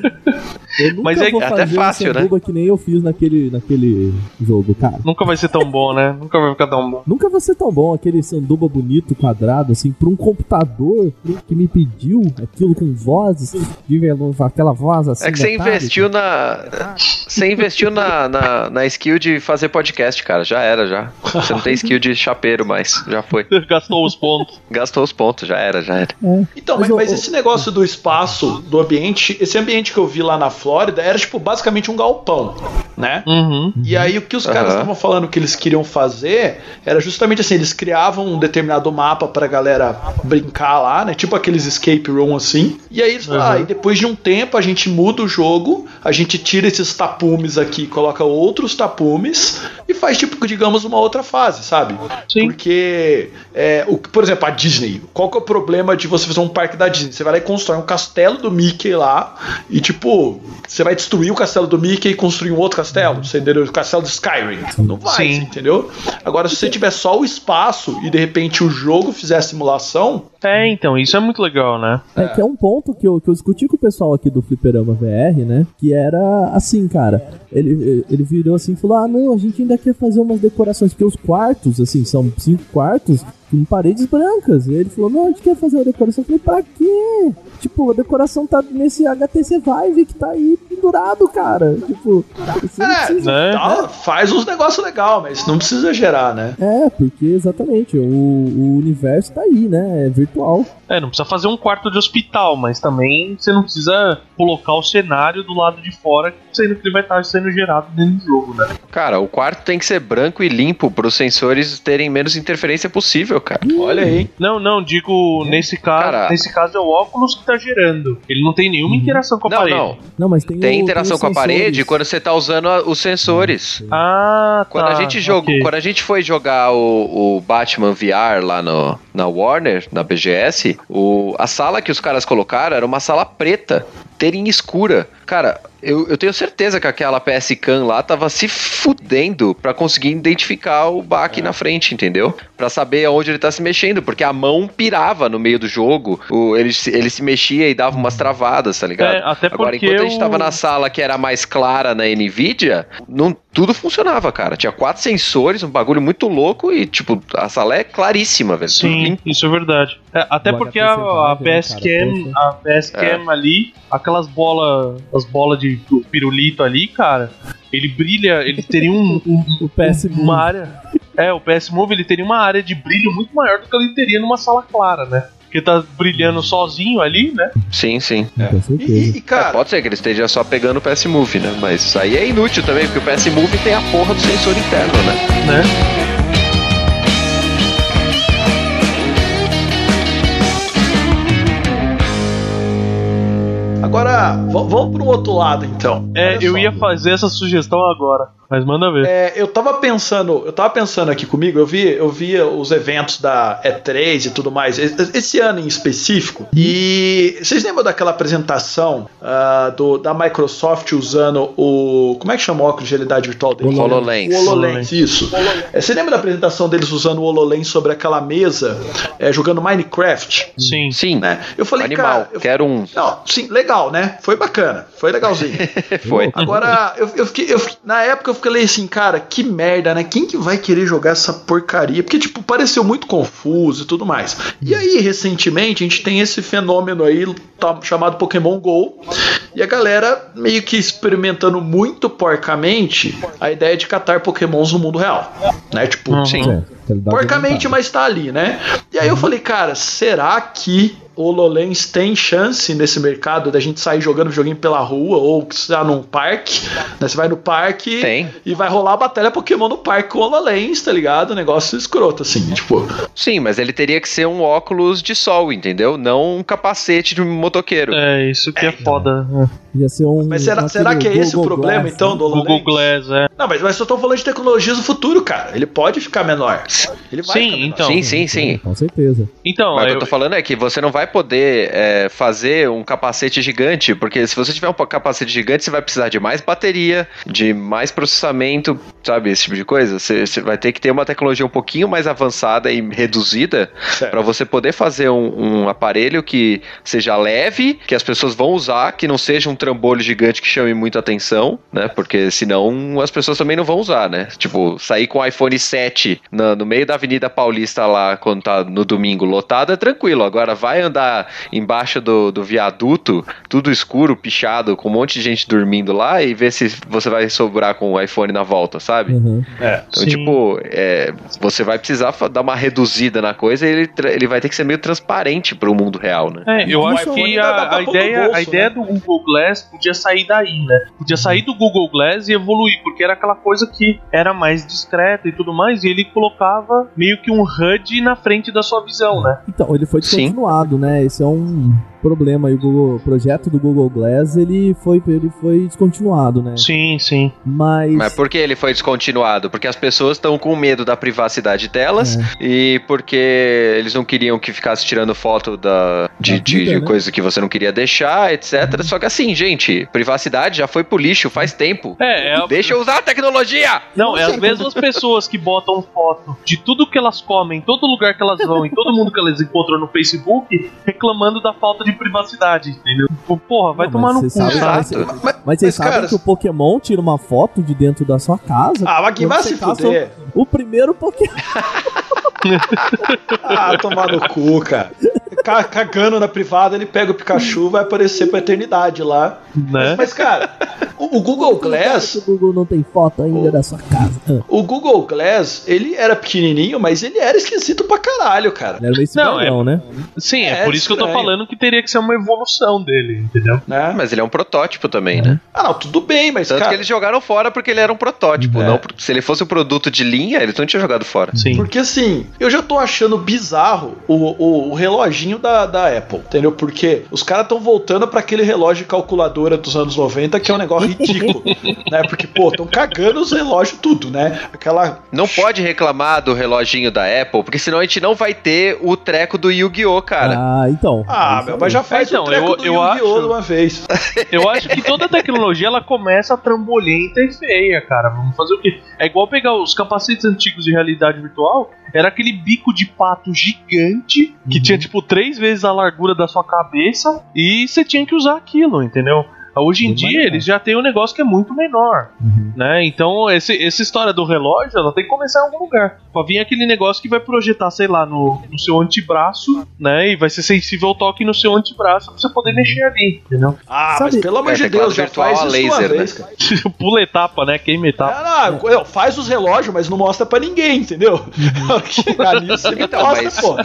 Eu nunca Mas é vou até fazer fácil, né? que nem eu fiz naquele, naquele jogo, cara. nunca vai ser tão bom, né? Nunca vai ficar tão bom. Nunca vai ser tão bom aquele sanduba bonito, quadrado, assim, pra um computador que me pediu aquilo com vozes, de velo- aquela voz assim. É que você metálica. investiu na. Você investiu na, na, na skill de fazer podcast, cara. Já era, já. Você não tem skill de chapeiro mais. Já foi. [laughs] Gastou os pontos. Gastou os pontos, já era, já era. Então, Mas mas, eu- mas esse negócio do espaço, do ambiente, esse ambiente que eu vi lá na Flórida era, tipo, basicamente um galpão, né? Uhum. E aí o que os caras estavam falando que eles queriam fazer era justamente assim, eles criavam um determinado mapa pra galera brincar lá, né? Tipo aqueles escape room assim. E aí eles falaram, ah, e depois de um tempo a gente muda o jogo, a gente tira esses tapumes aqui, coloca outros tapumes e faz tipo, digamos, uma outra fase, sabe? Sim. Porque, é, o, por exemplo, a Disney. Qual que é o problema de você fazer um parque da Disney? Você vai lá e constrói um castelo do Mickey lá e, tipo, você vai destruir o castelo do Mickey e construir um outro castelo, você entendeu? O castelo de Skyrim. Não vai, Sim. entendeu? Agora, se você tiver só o espaço e de repente o jogo fizer a simulação, É, então, isso é muito legal, né? É, que é um ponto que eu, que eu discuti com o pessoal aqui do Fliperama VR, né? Que era assim, cara. Ele, ele virou assim e falou: Ah, não, a gente ainda quer fazer umas decorações, porque os quartos, assim, são cinco quartos com paredes brancas. E ele falou: Não, a gente quer fazer uma decoração. Eu falei: Pra quê? Tipo, a decoração tá nesse HTC Vive que tá aí pendurado, cara. Tipo, É, precisa. Né? tá, faz uns negócios legais, mas não precisa exagerar, né? É, porque exatamente, o, o universo tá aí, né? É virtual. É, não precisa fazer um quarto de hospital, mas também você não precisa colocar o cenário do lado de fora, sendo que ele vai estar sendo gerado dentro do jogo, né? Cara, o quarto tem que ser branco e limpo para os sensores terem menos interferência possível, cara. Olha aí. Não, não, digo, nesse caso, Cara. nesse caso é o óculos que tá gerando. Ele não tem nenhuma interação com a Não, parede. não. Não, mas tem Tem o- interação os com a parede quando você tá usando a- os sensores. Ah, tá. Quando a gente jogou, ok. quando a gente foi jogar o, o Batman VR lá no, na Warner, na BGS, o, a sala que os caras colocaram era uma sala preta, inteirinha escura. Cara, eu, eu tenho certeza que aquela PS Cam lá tava se fudendo pra conseguir identificar o Bak na frente, entendeu? Pra saber aonde ele tá se mexendo, porque a mão pirava no meio do jogo, o, ele, se- ele se mexia e dava umas travadas, tá ligado? É, até Agora, enquanto a gente tava na sala que era mais clara na Nvidia, não, tudo funcionava, cara. Tinha quatro sensores, um bagulho muito louco e, tipo, a sala é claríssima, velho. Sim, isso é verdade. É, até O porque HTC a, a né, PS cara? Cam, Poxa. a PS Cam ali, aquelas bolas, as bolas de pirulito ali, cara, ele brilha, ele teria um, [laughs] um- O PS Move. uma área. É, o PS Move ele teria uma área de brilho muito maior do que ele teria numa sala clara, né? Porque tá brilhando sozinho ali, né? Sim, sim. Com E, certeza. e, e, É, cara, pode ser que ele esteja só pegando o PS Move, né? Mas isso aí é inútil também, porque o PS Move tem a porra do sensor interno, né? né? agora vamos pro outro lado então. É, Olha eu só. ia fazer essa sugestão agora. Mas manda ver. É, eu tava pensando, eu tava pensando aqui comigo, eu vi, eu vi os eventos da E3 e tudo mais, esse, ano em específico. E vocês lembram daquela apresentação ah, do, da Microsoft usando o. Como é que chama o óculos de realidade virtual dele? HoloLens. O HoloLens, isso. É, você lembra da apresentação deles usando o HoloLens sobre aquela mesa, é, jogando Minecraft? Sim. Sim, Né? Eu falei, animal. cara. eu- Quero um. Não, sim, legal, né? Foi bacana, foi legalzinho. [laughs] Foi. Agora, eu, eu fiquei, eu fiquei- na época eu falei assim, cara, que merda, né? Quem que vai querer jogar essa porcaria? Porque, tipo, pareceu muito confuso e tudo mais. E aí, recentemente, a gente tem esse fenômeno aí tá, chamado Pokémon GO. E a galera meio que experimentando muito porcamente a ideia de catar Pokémons no mundo real. Né? Tipo, Sim. É, realidade porcamente, mas tá ali, né? E aí eu falei, cara, será que o HoloLens tem chance nesse mercado da gente sair jogando joguinho pela rua ou que está num parque? Né? Você vai no parque Tem. e vai rolar a batalha Pokémon no parque com o HoloLens, tá ligado? Negócio escroto, assim, tipo. Sim, mas ele teria que ser um óculos de sol, entendeu? Não um capacete de motoqueiro. É, isso que é, foda. É. Ia ser um. Mas será, será que é esse o problema, Glass, então, né? do HoloLens? Google Glass, é. Não, mas, mas eu tô falando de tecnologias do futuro, cara. Ele pode ficar menor. Ele vai Sim, ficar menor. então. sim, sim, sim. Com certeza. Então, Mas o que eu, eu tô falando é que você não vai poder é, fazer um capacete gigante, porque se você tiver um capacete gigante, você vai precisar de mais bateria, de mais processamento, sabe? Esse tipo de coisa. Você, você vai ter que ter uma tecnologia um pouquinho mais avançada e reduzida para você poder fazer um, um aparelho que seja leve, que as pessoas vão usar, que não seja um trambolho gigante que chame muita atenção, né? Porque senão as pessoas também não vão usar, né? Tipo, sair com o iPhone 7 na- no meio da Avenida Paulista lá, quando tá no domingo lotado, é tranquilo. Agora vai andar embaixo do, do viaduto, tudo escuro, pichado, com um monte de gente dormindo lá e ver se você vai sobrar com o iPhone na volta, sabe? Uhum. É. Então, Sim. tipo, é, você vai precisar dar uma reduzida na coisa e ele, ele vai ter que ser meio transparente pro mundo real, né? É, eu O acho iPhone que dá- dá a, a ideia, bolso, a ideia né? do Google Glass podia sair daí, né? Podia sair do Google Glass e evoluir, porque era aquela coisa que era mais discreta e tudo mais, e ele colocava meio que um HUD na frente da sua visão, né? Então, ele foi Sim. descontinuado, né? Esse é um problema. E o, Google- o projeto do Google Glass, ele foi, ele foi descontinuado, né? Sim, sim. Mas. Mas por que ele foi descontinuado? Porque as pessoas estão com medo da privacidade delas É. e porque eles não queriam que ficasse tirando foto da, de, Da vida, de né? coisa que você não queria deixar, etc. Só que assim, gente, privacidade já foi pro lixo faz tempo. É, é a- Deixa eu usar a tecnologia! Não, é as mesmas pessoas que botam foto de tudo que elas comem, em todo lugar que elas vão, em todo mundo que elas encontram no Facebook, reclamando da falta de privacidade, entendeu? Pô, Porra, vai Não, tomar mas no você cu. sabe-. Mas, Mas vocês sabem cara, que o Pokémon tira uma foto de dentro da sua casa? Ah, mas que vai se fuder. O primeiro Pokémon. [laughs] Ah, tomar no cu, cara. Ca- Cagando na privada, ele pega o Pikachu vai aparecer pra eternidade lá. Né? Mas, cara, o, o Google Glass. O Google não tem foto ainda da sua casa. O Google Glass, ele era pequenininho, mas ele era esquisito pra caralho, cara. Ele era meio Não, é- não, né? Sim, é, É, por isso que eu tô estranho. falando que teria que ser uma evolução dele, entendeu? Né? Mas ele é um protótipo também, né? Ah, não, tudo bem, mas, Tanto cara, que eles jogaram fora porque ele era um protótipo. É. Não, se ele fosse um produto de linha, eles não tinham jogado fora. Sim. Porque assim, eu já tô achando bizarro o, o, o reloginho da, da Apple, entendeu? Porque os caras estão voltando pra aquele relógio de calculadora dos anos 90, que é um negócio ridículo, [laughs] né? Porque, pô, estão cagando os relógios tudo, né? Aquela. Não pode reclamar do reloginho da Apple, porque senão a gente não vai ter o treco do Yu-Gi-Oh, cara. Ah, então. Ah, Isso meu, mas já faz Então, o treco eu- do Yu-Gi-Oh! de uma vez. [laughs] Eu acho que toda tecnologia ela começa trambolhenta e feia, cara. Vamos fazer o quê? É igual pegar os capacetes antigos de realidade virtual. Era aquele bico de pato gigante que tinha tipo três vezes a largura da sua cabeça e você tinha que usar aquilo, entendeu? Hoje em dia eles já têm um negócio que é muito menor, Uhum. né? Então esse, essa história do relógio ela tem que começar em algum lugar. Pra vir aquele negócio que vai projetar, sei lá, no, no seu antebraço, né? E vai ser sensível ao toque no seu antebraço pra você poder mexer ali, entendeu? Ah, Sabe- mas pelo amor É, de Deus, já faz isso uma laser, né? vez, cara. [laughs] Pula etapa, né? Queima etapa. Não, eu- faz os relógios, mas não mostra pra ninguém, entendeu? Chegar nisso, você me Então, mostra, mas- pô.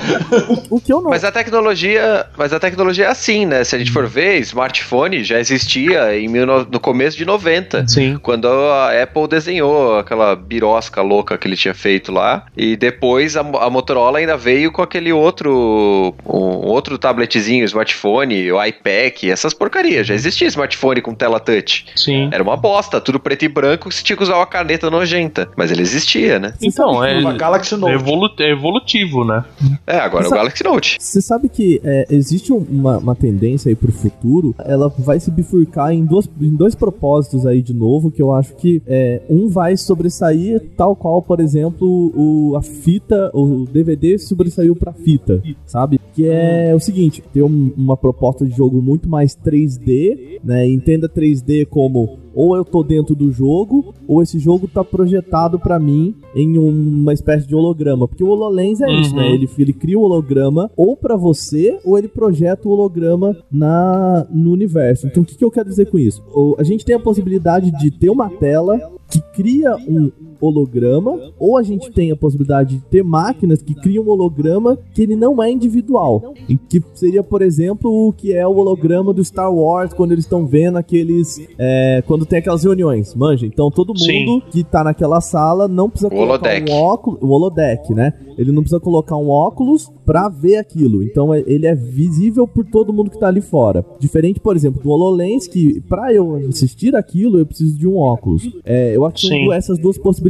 O que eu não. Mas a tecnologia, mas a tecnologia é assim, né? Se a gente for ver, smartphone já existia existia em mil no, começo de 90. Sim. Quando a Apple desenhou aquela birosca louca que ele tinha feito lá. E depois a, a Motorola ainda veio com aquele outro. Um outro tabletzinho, smartphone, o iPad, essas porcarias. Já existia smartphone com tela touch. Sim. Era uma bosta, tudo preto e branco, você tinha que usar uma caneta nojenta. Mas ele existia, né? Então, é, Uma Galaxy é Note. evolu- é evolutivo, né? É, agora Essa- o Galaxy Note. Você sabe que é, existe uma, uma tendência aí pro futuro, ela vai se bifurcar em, duas, em dois propósitos aí de novo, que eu acho que é, um vai sobressair tal qual, por exemplo, o, a fita, o DVD sobressaiu pra fita, sabe? Que é o seguinte, tem um- uma proposta de jogo muito mais 3D, né? Entenda 3D como ou eu tô dentro do jogo, ou esse jogo tá projetado pra mim em uma espécie de holograma. Porque o HoloLens é isso, Uhum. né? Ele, ele cria o holograma ou pra você, ou ele projeta o holograma na, no universo. Então o que, que eu quero dizer com isso? O- a gente tem a possibilidade de ter uma tela que cria um holograma, ou a gente tem a possibilidade de ter máquinas que criam um holograma que ele não é individual. Que seria, por exemplo, o que é o holograma do Star Wars quando eles estão vendo aqueles. é, quando tem aquelas reuniões, manja. Então todo mundo Sim. que tá naquela sala não precisa colocar holodeck. um óculos. O holodeck, né? Ele não precisa colocar um óculos pra ver aquilo. Então é- ele é visível por todo mundo que tá ali fora. Diferente, por exemplo, do HoloLens, que pra eu assistir aquilo eu preciso de um óculos. É, eu acho essas duas possibilidades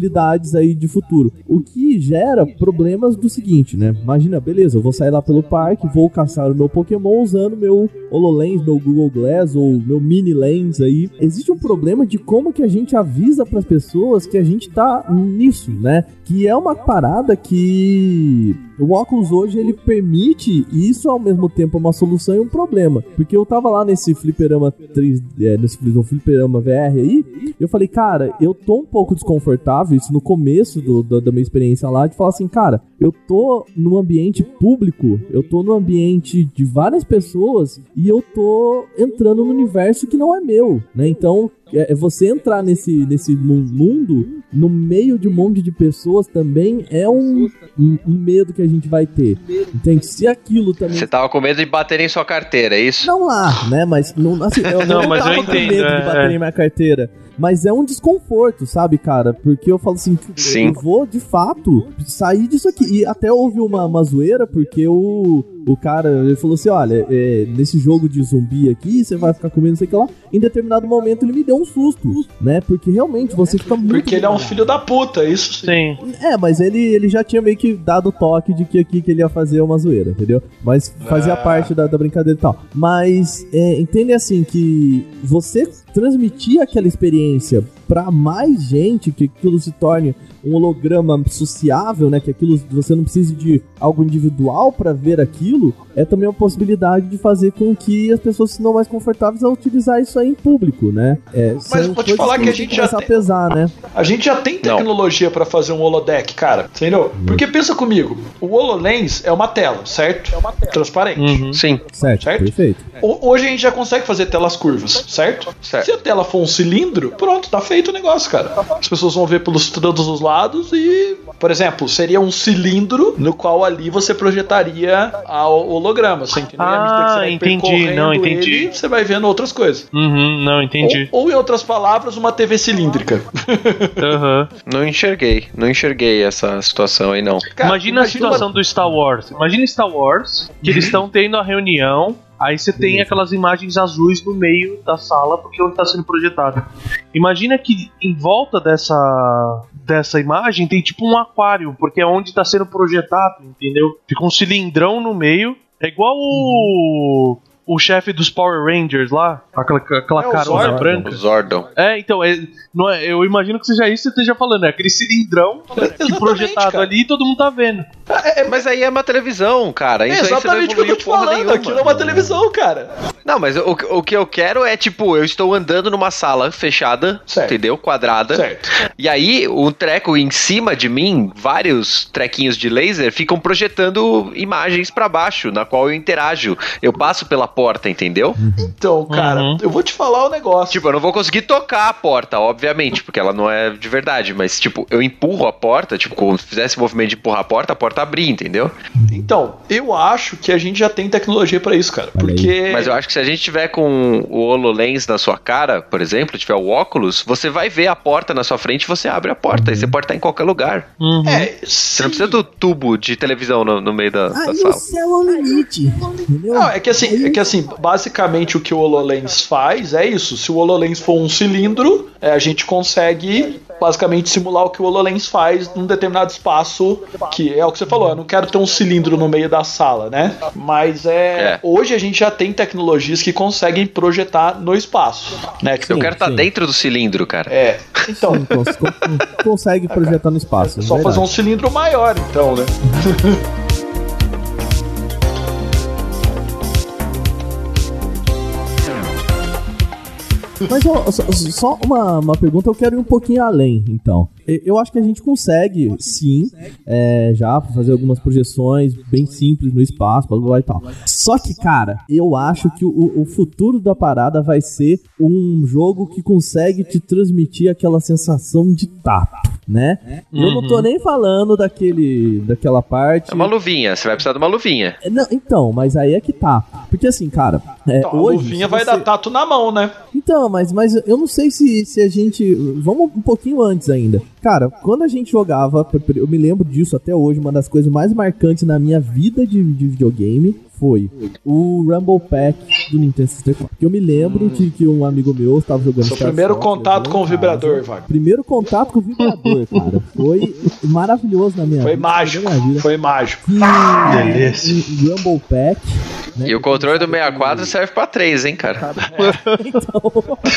aí de futuro. O que gera problemas do seguinte, né? Imagina, beleza, eu vou sair lá pelo parque, vou caçar o meu Pokémon usando meu HoloLens, meu Google Glass ou meu Mini Lens aí. Existe um problema de como que a gente avisa pras pessoas que a gente tá nisso, né? Que é uma parada que o óculos hoje ele permite isso ao mesmo tempo é uma solução e um problema. Porque eu tava lá nesse fliperama 3, é, nesse fliperama VR aí, eu falei, cara, eu tô um pouco desconfortável, isso no começo do, do- da minha experiência lá, de falar assim, cara, eu tô num ambiente público, eu tô num ambiente de várias pessoas e eu tô entrando num universo que não é meu, né? Então, é, é você entrar nesse, nesse mu- mundo, no meio de um monte de pessoas também é um, um, um medo que a gente vai ter. Entende? Se aquilo também Você tava com medo de bater em sua carteira, é isso? não lá, né? Mas não, assim, eu [laughs] Não, não, mas tava eu com entendo, medo é, de bater é. em minha carteira. Mas é um desconforto, sabe, cara? Porque eu falo assim, Sim. eu vou de fato sair disso aqui. E até houve uma, uma zoeira, porque o, o cara ele falou assim: olha, é, nesse jogo de zumbi aqui, você vai ficar comendo não sei o que lá. Em determinado momento ele me deu um susto, né? Porque realmente você fica muito. Porque ele é um filho da puta, isso sim. Sim. É, mas ele, ele já tinha meio que dado o toque de que aqui que ele ia fazer uma zoeira, entendeu? Mas fazia Ah. parte da, da brincadeira e tal. Mas é, entende assim que você transmitir aquela experiência pra mais gente, que aquilo se torne um holograma sociável, né? Que aquilo você não precise de algo individual pra ver aquilo, é também uma possibilidade de fazer com que as pessoas se sintam mais confortáveis a utilizar isso aí em público, né? É, Mas eu vou te falar que a gente já a tem- pesar, né? A gente já tem tecnologia pra fazer um holodeck, cara. Entendeu? Porque pensa comigo, o HoloLens é uma tela, certo? É uma tela. Transparente. Uhum. Sim. Certo, Certo? perfeito. Ho- Hoje a gente já consegue fazer telas curvas, certo? Certo. Se a tela for um cilindro, pronto, tá feito o negócio, cara. As pessoas vão ver pelos todos os lados e, por exemplo, seria um cilindro no qual ali você projetaria a holograma, você entendeu? Ah, entendi, não, entendi. ele, você vai vendo outras coisas. Uhum, não, entendi. Ou, ou, em outras palavras, uma TV cilíndrica. Aham. [laughs] Não enxerguei. Não enxerguei essa situação aí, não. Cara, imagina a situação do Star Wars. Imagina Star Wars, que eles estão tendo a reunião. Aí você tem aquelas imagens azuis no meio da sala, porque é onde está sendo projetado. Imagina que em volta dessa, dessa imagem tem tipo um aquário, porque é onde está sendo projetado, entendeu? Fica um cilindrão no meio. É igual o. O chefe dos Power Rangers lá, aquela, aquela É o carona Zordon. branca. O Zordon. É, então, é, não é, eu imagino que seja isso que você esteja falando, é aquele cilindrão [laughs] que projetado cara. ali e todo mundo tá vendo. Mas aí é uma televisão, cara. É Isso não exatamente o que eu tô te falando. nenhuma. Aquilo é uma televisão, cara. Não, mas o, o que eu quero é, tipo, eu estou andando numa sala fechada, Certo. entendeu? Quadrada. Certo. E aí, um treco em cima de mim, vários trequinhos de laser ficam projetando imagens pra baixo, na qual eu interajo. Eu passo pela porta, entendeu? Então, cara, Uhum. eu vou te falar o negócio. Tipo, eu não vou conseguir tocar a porta, obviamente, porque ela não é de verdade, mas, tipo, eu empurro a porta, tipo, como se fizesse o movimento de empurrar a porta, a porta abrir, entendeu? Então, eu acho que a gente já tem tecnologia pra isso, cara. Porque. Mas eu acho que se a gente tiver com o HoloLens na sua cara, por exemplo, tiver o óculos, você vai ver a porta na sua frente e você abre a porta. E você pode estar em qualquer lugar. Uhum. É, Você não precisa do tubo de televisão no, no meio da, da Aí o sala. céu é o limite. Não, é que assim, é que assim, basicamente o que o HoloLens faz é isso. Se o HoloLens for um cilindro, é, a gente consegue basicamente simular o que o HoloLens faz num determinado espaço, que é o que você falou, eu não quero ter um cilindro no meio da sala, né? Mas é, É. hoje a gente já tem tecnologias que conseguem projetar no espaço, né? Tipo, Eu quero estar sim. dentro do cilindro, cara. é, então, con- consegue [laughs] projetar no espaço. é só fazer um cilindro maior, então, né? [laughs] Mas ó, só, só uma, uma pergunta, eu quero ir um pouquinho além, então. Eu acho que a gente consegue, sim, é, já fazer algumas projeções bem simples no espaço, blá, blá, blá e tal. Só que, cara, eu acho que o, o futuro da parada vai ser um jogo que consegue te transmitir aquela sensação de tato, né? Eu não tô nem falando daquele, daquela parte... É uma luvinha, você vai precisar de uma luvinha. É, Não, então, mas aí é que tá. Porque assim, cara, é, Então, a hoje. luvinha se vai você- dar tato na mão, né? Então, mas, mas eu não sei se, se a gente. Vamos um pouquinho antes ainda. Cara, quando a gente jogava, eu me lembro disso até hoje, uma das coisas mais marcantes na minha vida de, de videogame foi o Rumble Pack do Nintendo 64. Que eu me lembro de que um amigo meu estava jogando. Seu Star primeiro Fox, contato com o vibrador, Wagner. Primeiro contato com o vibrador, cara. Foi maravilhoso na minha Foi vida. mágico, na minha foi mágico. E Delícia. o Rumble Pack. né, E o controle do 64 serve pra três, hein, cara? Então, [laughs]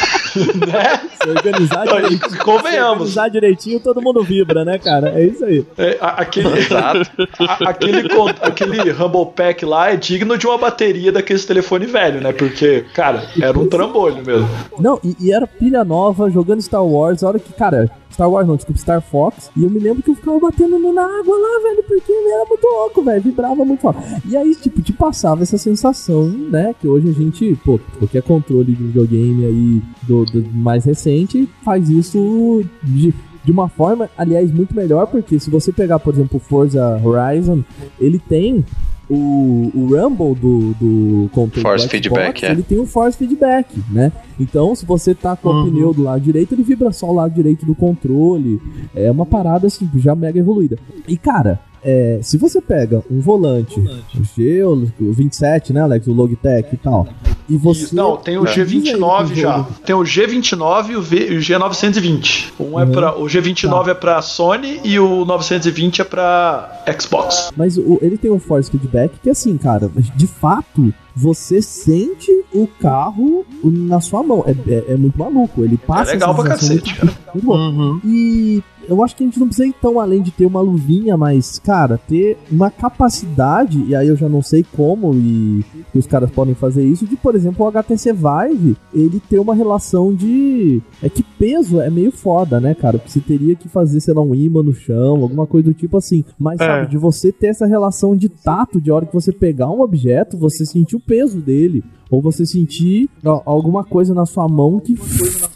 Né? se organizar Não, e direitinho. se convenhamos. organizar direitinho, todo mundo vibra, né, cara? É isso aí. É, aquele, Exato. a- aquele, con- aquele Rumble Pack lá é digno de uma bateria daqueles telefone velho, né? Porque, cara, era um trambolho mesmo. Não, e, e era pilha nova, jogando Star Wars, a hora que, cara, Star Wars não, desculpa, Star Fox, e eu me lembro que eu ficava batendo na água lá, velho, porque era muito louco, velho, vibrava muito forte. E aí, tipo, te passava essa sensação, né, que hoje a gente, pô, qualquer controle de videogame aí do, do mais recente faz isso de... De uma forma, aliás, muito melhor, porque se você pegar, por exemplo, Forza Horizon, ele tem o, o Rumble do, do controle Force do Xbox, feedback, é. ele tem um force feedback, né? Então, se você tá com o pneu do lado direito, ele vibra só o lado direito do controle. É uma parada assim, já mega evoluída. E cara, é, se você pega um volante, o G, o 27, né, Alex, o Logitech e tal, e você Não, tem o Diz aí G29 pro já. Tem o G29 e o, v, e o G920. Um é Uhum. para o G29 é pra Sony e o 920 é pra Xbox. Mas o- ele tem um force feedback que assim, cara, de fato, você sente o carro na sua mão. É, é- é muito maluco. Ele passa É legal pra cacete, muito, muito bom. Uhum. E eu acho que a gente não precisa ir tão além de ter uma luvinha, mas, cara, ter uma capacidade, e aí eu já não sei como e que os caras podem fazer isso, de, por exemplo, o HTC Vive, ele ter uma relação de. É que peso é meio foda, né, cara? Porque você teria que fazer, sei lá, um imã no chão, alguma coisa do tipo assim. Mas, É. sabe, de você ter essa relação de tato, de hora que você pegar um objeto, você sentir o peso dele. Ou você sentir ó, alguma coisa na sua mão que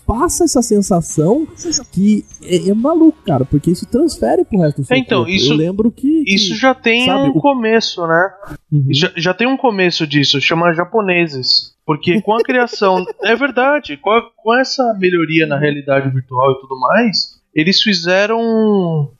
passa essa sensação que é, é maluco, cara, porque isso transfere pro resto do seu É, então, corpo. isso- Eu lembro que... que- Isso já tem sabe, um o- começo, né? Uhum. Já, já tem um começo disso, chama japoneses. Porque com a criação. [laughs] é verdade, com, a- com essa melhoria na realidade virtual e tudo mais, eles fizeram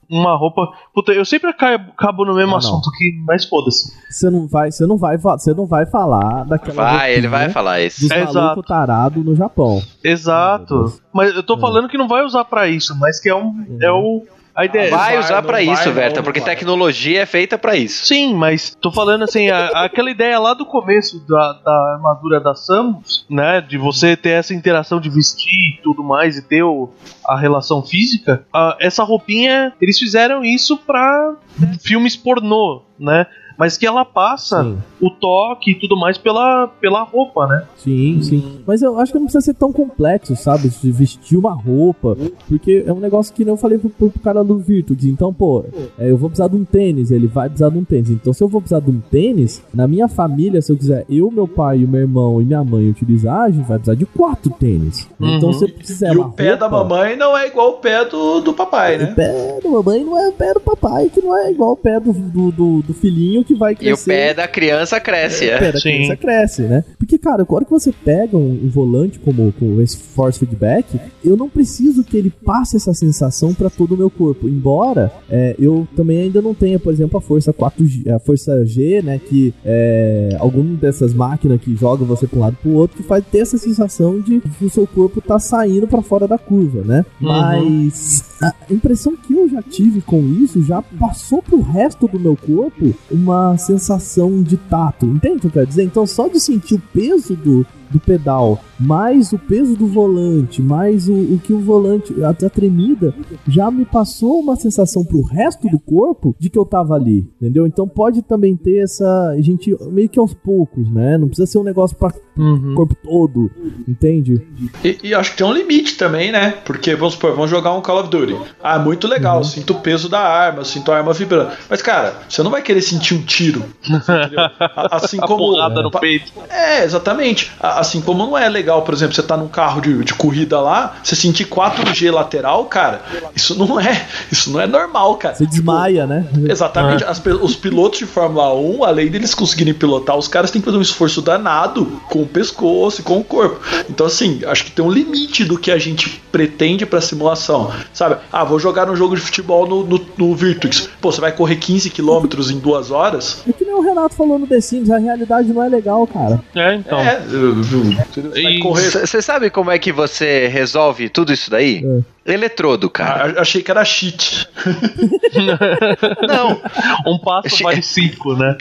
uma roupa. Puta, eu sempre acabo, no mesmo Ah, não. assunto aqui, mas foda-se. Você não vai, você não vai, você não vai falar daquela Vai, ele vai falar isso. dos Exato. tarado no Japão. Exato. Mas eu tô Hum. falando que não vai usar pra isso, mas que é um. É o. A ideia. Vai usar vai, isso, Verta, não porque vai. tecnologia é feita pra isso. Sim, mas tô falando assim, a- aquela ideia lá do começo da, da armadura da Samus, né? De você ter essa interação de vestir e tudo mais e ter o- a relação física. a- essa roupinha, eles fizeram isso pra filmes pornô, né? Mas que ela passa Sim. o toque e tudo mais pela, pela roupa, né? Sim, sim. Mas eu acho que não precisa ser tão complexo, sabe? De vestir uma roupa. Porque é um negócio que nem eu falei pro, pro cara do Virtudes. Então, pô, é, eu vou precisar de um tênis, ele vai precisar de um tênis. Então, se eu vou precisar de um tênis, na minha família, se eu quiser eu, meu pai, o meu irmão e minha mãe utilizar, a gente vai precisar de quatro tênis. Então, Uhum. se eu precisar e uma o pé da roupa- mamãe não é igual o pé do, do papai, O né? pé da mamãe não é o pé do papai, que não é igual o pé do, do, do, do filhinho que vai E o crescer. pé da criança cresce, o é. pé da Sim. criança cresce, né? Porque, cara, a hora que você pega um, um volante como com esse force feedback, eu não preciso que ele passe essa sensação pra todo o meu corpo. Embora é, eu também ainda não tenha, por exemplo, a força 4G, a força G, né? Que é alguma dessas máquinas que jogam você pra um lado pro outro, que faz ter essa sensação de que o seu corpo tá saindo pra fora da curva, né? Uhum. Mas a impressão que eu já tive com isso já passou pro resto do meu corpo uma sensação de tato. Entende o que eu quero dizer? Então, só de sentir o peso do, do pedal, mais o peso do volante, mais o, o que o volante, a, a tremida, já me passou uma sensação pro resto do corpo de que eu tava ali, entendeu? Então pode também ter essa. A gente meio que aos poucos, né? Não precisa ser um negócio pra Uhum. corpo todo, entende? E, e acho que tem um limite também, né? Porque, vamos supor, vamos jogar um Call of Duty. Ah, muito legal, sinto o peso da arma, sinto a arma vibrando. Mas, cara, você não vai querer sentir um tiro. entendeu? [laughs] A- Assim A como. porrada no peito. É, exatamente. A- Assim como não é legal, por exemplo, você tá num carro de, de corrida lá, você sentir 4G lateral, cara, isso não é. Isso não é normal, cara. Você desmaia, né? Exatamente. As pe- os pilotos de Fórmula 1, além deles conseguirem pilotar, os caras têm que fazer um esforço danado com o pescoço e com o corpo. Então, assim, acho que tem um limite do que a gente pretende pra simulação. Sabe? Ah, vou jogar um jogo de futebol no, no, no Virtux. Pô, você vai correr 15 km em duas horas? É que nem o Renato falou no The Sims, a realidade não é legal, cara. É, então. É, você E- sabe como é que você resolve tudo isso daí? Eletrodo, cara. Ah, achei que era cheat. [laughs] Não, Um passo Che- vale cinco, né?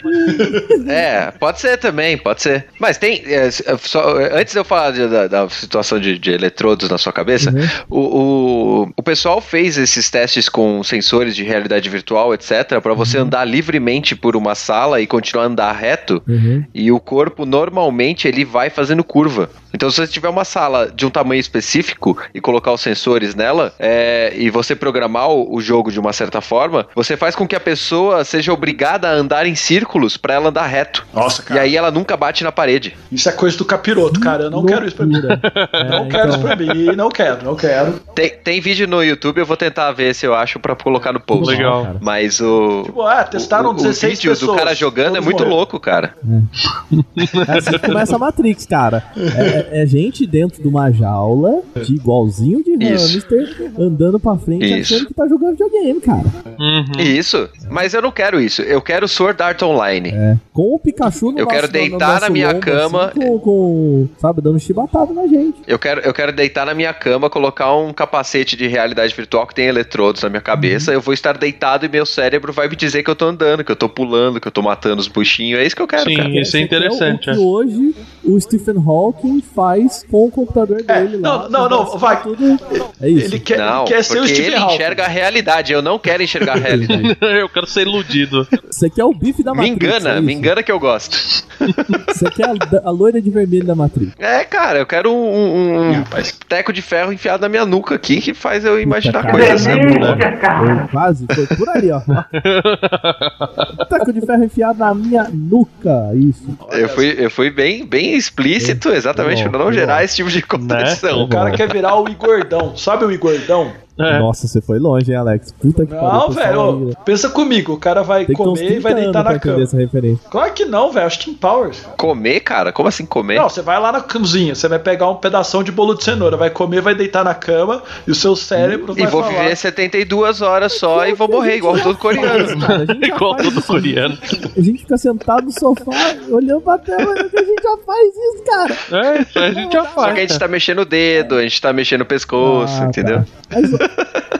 é, pode ser também, pode ser. Mas tem. é, só- antes de eu falar de- da, da situação de, de eletrodos na sua cabeça, o, o, o pessoal fez esses testes com sensores de realidade virtual, etc., pra você andar livremente por uma sala e continuar a andar reto. Uhum. E o corpo normalmente ele vai fazendo curva. Então, se você tiver uma sala de um tamanho específico e colocar os sensores nela, é, e você programar o, o jogo de uma certa forma, você faz com que a pessoa seja obrigada a andar em círculos pra ela andar reto. Nossa, E aí ela nunca bate na parede. Isso é coisa do capiroto, cara. Eu não quero isso pra mim. [laughs] É, Não quero isso então, pra mim, não quero, não quero. Tem, tem vídeo no YouTube, eu vou tentar ver se eu acho pra colocar no post. Legal. cara. Mas o. Tipo, ah, testaram o, o 16 vídeo pessoas. do cara jogando é muito morreram. louco, cara. É [laughs] assim começa a Matrix, cara. É- é gente dentro de uma jaula, de igualzinho de Isso. hamster, andando pra frente Isso. achando que tá jogando videogame, cara. Uhum. Isso. Mas eu não quero isso. Eu quero Sword Art Online. É. Com o Pikachu no Eu quero nosso- deitar nosso na minha lombo, cama. assim, com, com, sabe, dando chibatada na gente. Eu quero, eu quero deitar na minha cama, colocar um capacete de realidade virtual que tem eletrodos na minha cabeça. Eu vou estar deitado e meu cérebro vai me dizer que eu tô andando, que eu tô pulando, que eu tô matando os buchinhos. É isso que eu quero, Sim. cara. Isso é interessante, o é. que hoje o Stephen Hawking faz com o computador É, dele não, lá. não, não, Tudo- vai. tudo- É isso. Ele quer, Não, quer ser o porque Stephen ele Hawking. enxerga a realidade. Eu não quero enxergar a realidade. [laughs] Eu quero ser iludido. Você quer o bife da me Matrix. engana, é me engana que eu gosto. Você quer a, a loira de vermelho da Matrix. É, cara, eu quero um, um- um teco de ferro enfiado na minha nuca aqui que faz eu imaginar Puta, coisas. né? Quase, foi por ali, ó. [laughs] Taco de ferro enfiado na minha nuca, isso. Eu fui, eu fui bem, bem explícito, exatamente, Não bom. gerar esse tipo de contradição. O cara quer virar o Igordão. Sabe o Igordão? É. Nossa, você foi longe, hein, Alex? Puta que Não, pariu, pessoal velho. Pensa comigo. O cara vai comer e 30 vai deitar na cama. essa referência. Claro que não, velho. Acho que Powers. Comer, cara? Como assim comer? Não, você vai lá na cozinha, você vai pegar um pedação de bolo de cenoura, vai comer, vai deitar na cama e o seu cérebro e vai vou falar. viver 72 horas só e vou morrer, igual todo coreano. Cara, Igual todo coreano. A gente fica sentado no sofá, olhando pra tela, e a gente já faz isso, cara. É, a gente já Só faz. que a gente tá mexendo o dedo, a gente tá mexendo o pescoço, Ah, entendeu? tá. Mas,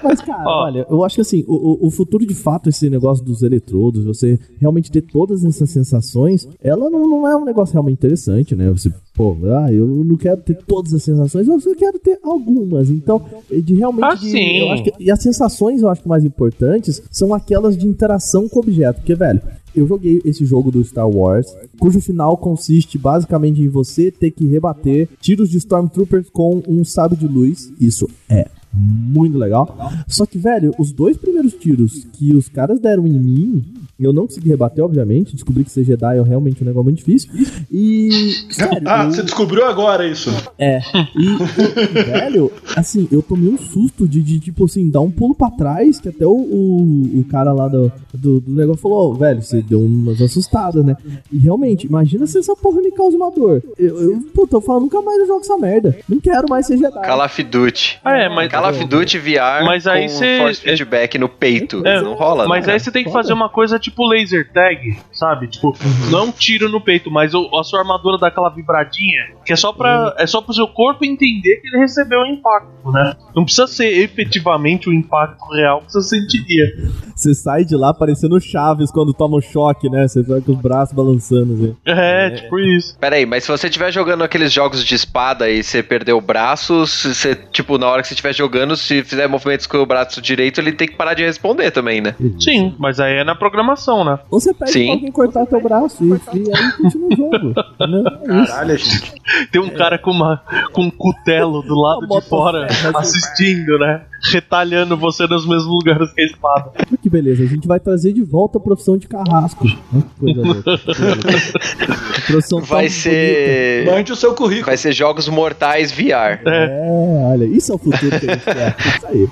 mas, cara, Ó. olha, eu acho que assim, o, o- futuro de fato, esse negócio dos eletrodos, você realmente ter todas essas sensações, ela não, não é um negócio realmente interessante, né? Você, pô, ah, eu não quero ter todas as sensações, eu só quero ter algumas. Então, de realmente. Ah, de- sim. eu acho que- e as sensações eu acho que mais importantes são aquelas de interação com o objeto. Porque, velho, eu joguei esse jogo do Star Wars, cujo final consiste basicamente em você ter que rebater tiros de Stormtroopers com um sabre de luz. Isso é muito legal. Só que, velho, os dois primeiros tiros que os caras deram em mim, eu não consegui rebater, obviamente. Descobri que ser Jedi é realmente um negócio muito difícil. E. Sério, [laughs] Ah, eu- você descobriu agora isso. é. E, velho, assim, eu tomei um susto de, de, tipo assim, dar um pulo pra trás, que até o, o, o cara lá do, do, do negócio falou, "Ô, velho, você deu umas assustadas, né? E realmente, imagina se essa porra me causa uma dor. Eu, eu puta, eu falo, nunca mais eu jogo essa merda. Não quero mais ser Jedi. Call of Duty. Ah, é, mas. Call of Duty VR Mas aí com cê- force feedback no peito. É, não rola, Mas né? aí você tem que fazer uma coisa tipo laser tag, sabe? Tipo, não um tiro no peito, mas o- a sua armadura dá aquela vibradinha, que é só para é só pro seu corpo entender que ele recebeu o impacto, né? Não precisa ser efetivamente o impacto real que você sentiria. Você sai de lá parecendo Chaves quando toma um choque, né? Você vai com os braços balançando, assim. É, tipo isso. Pera aí, mas se você estiver jogando aqueles jogos de espada e você perder o braço, se você, tipo, na hora que você estiver jogando, se fizer movimentos com o braço direito, ele tem que parar de responder também, né? Sim, mas aí é na programação, né? Ou você pede Sim. pra alguém cortar teu braço e, e aí continua o jogo. [laughs] Entendeu? É isso. Caralho, gente. Tem um cara com, uma, com um cutelo do lado de fora assistindo, né? Retalhando você nos mesmos lugares que a espada. [laughs] Que beleza, a gente vai trazer de volta a profissão de carrasco. [laughs] Coisa louca. [laughs] Profissão Vai bonita. ser. Mande o seu currículo. Vai ser jogos mortais VR. É, olha, isso é o futuro que a gente quer. Isso aí.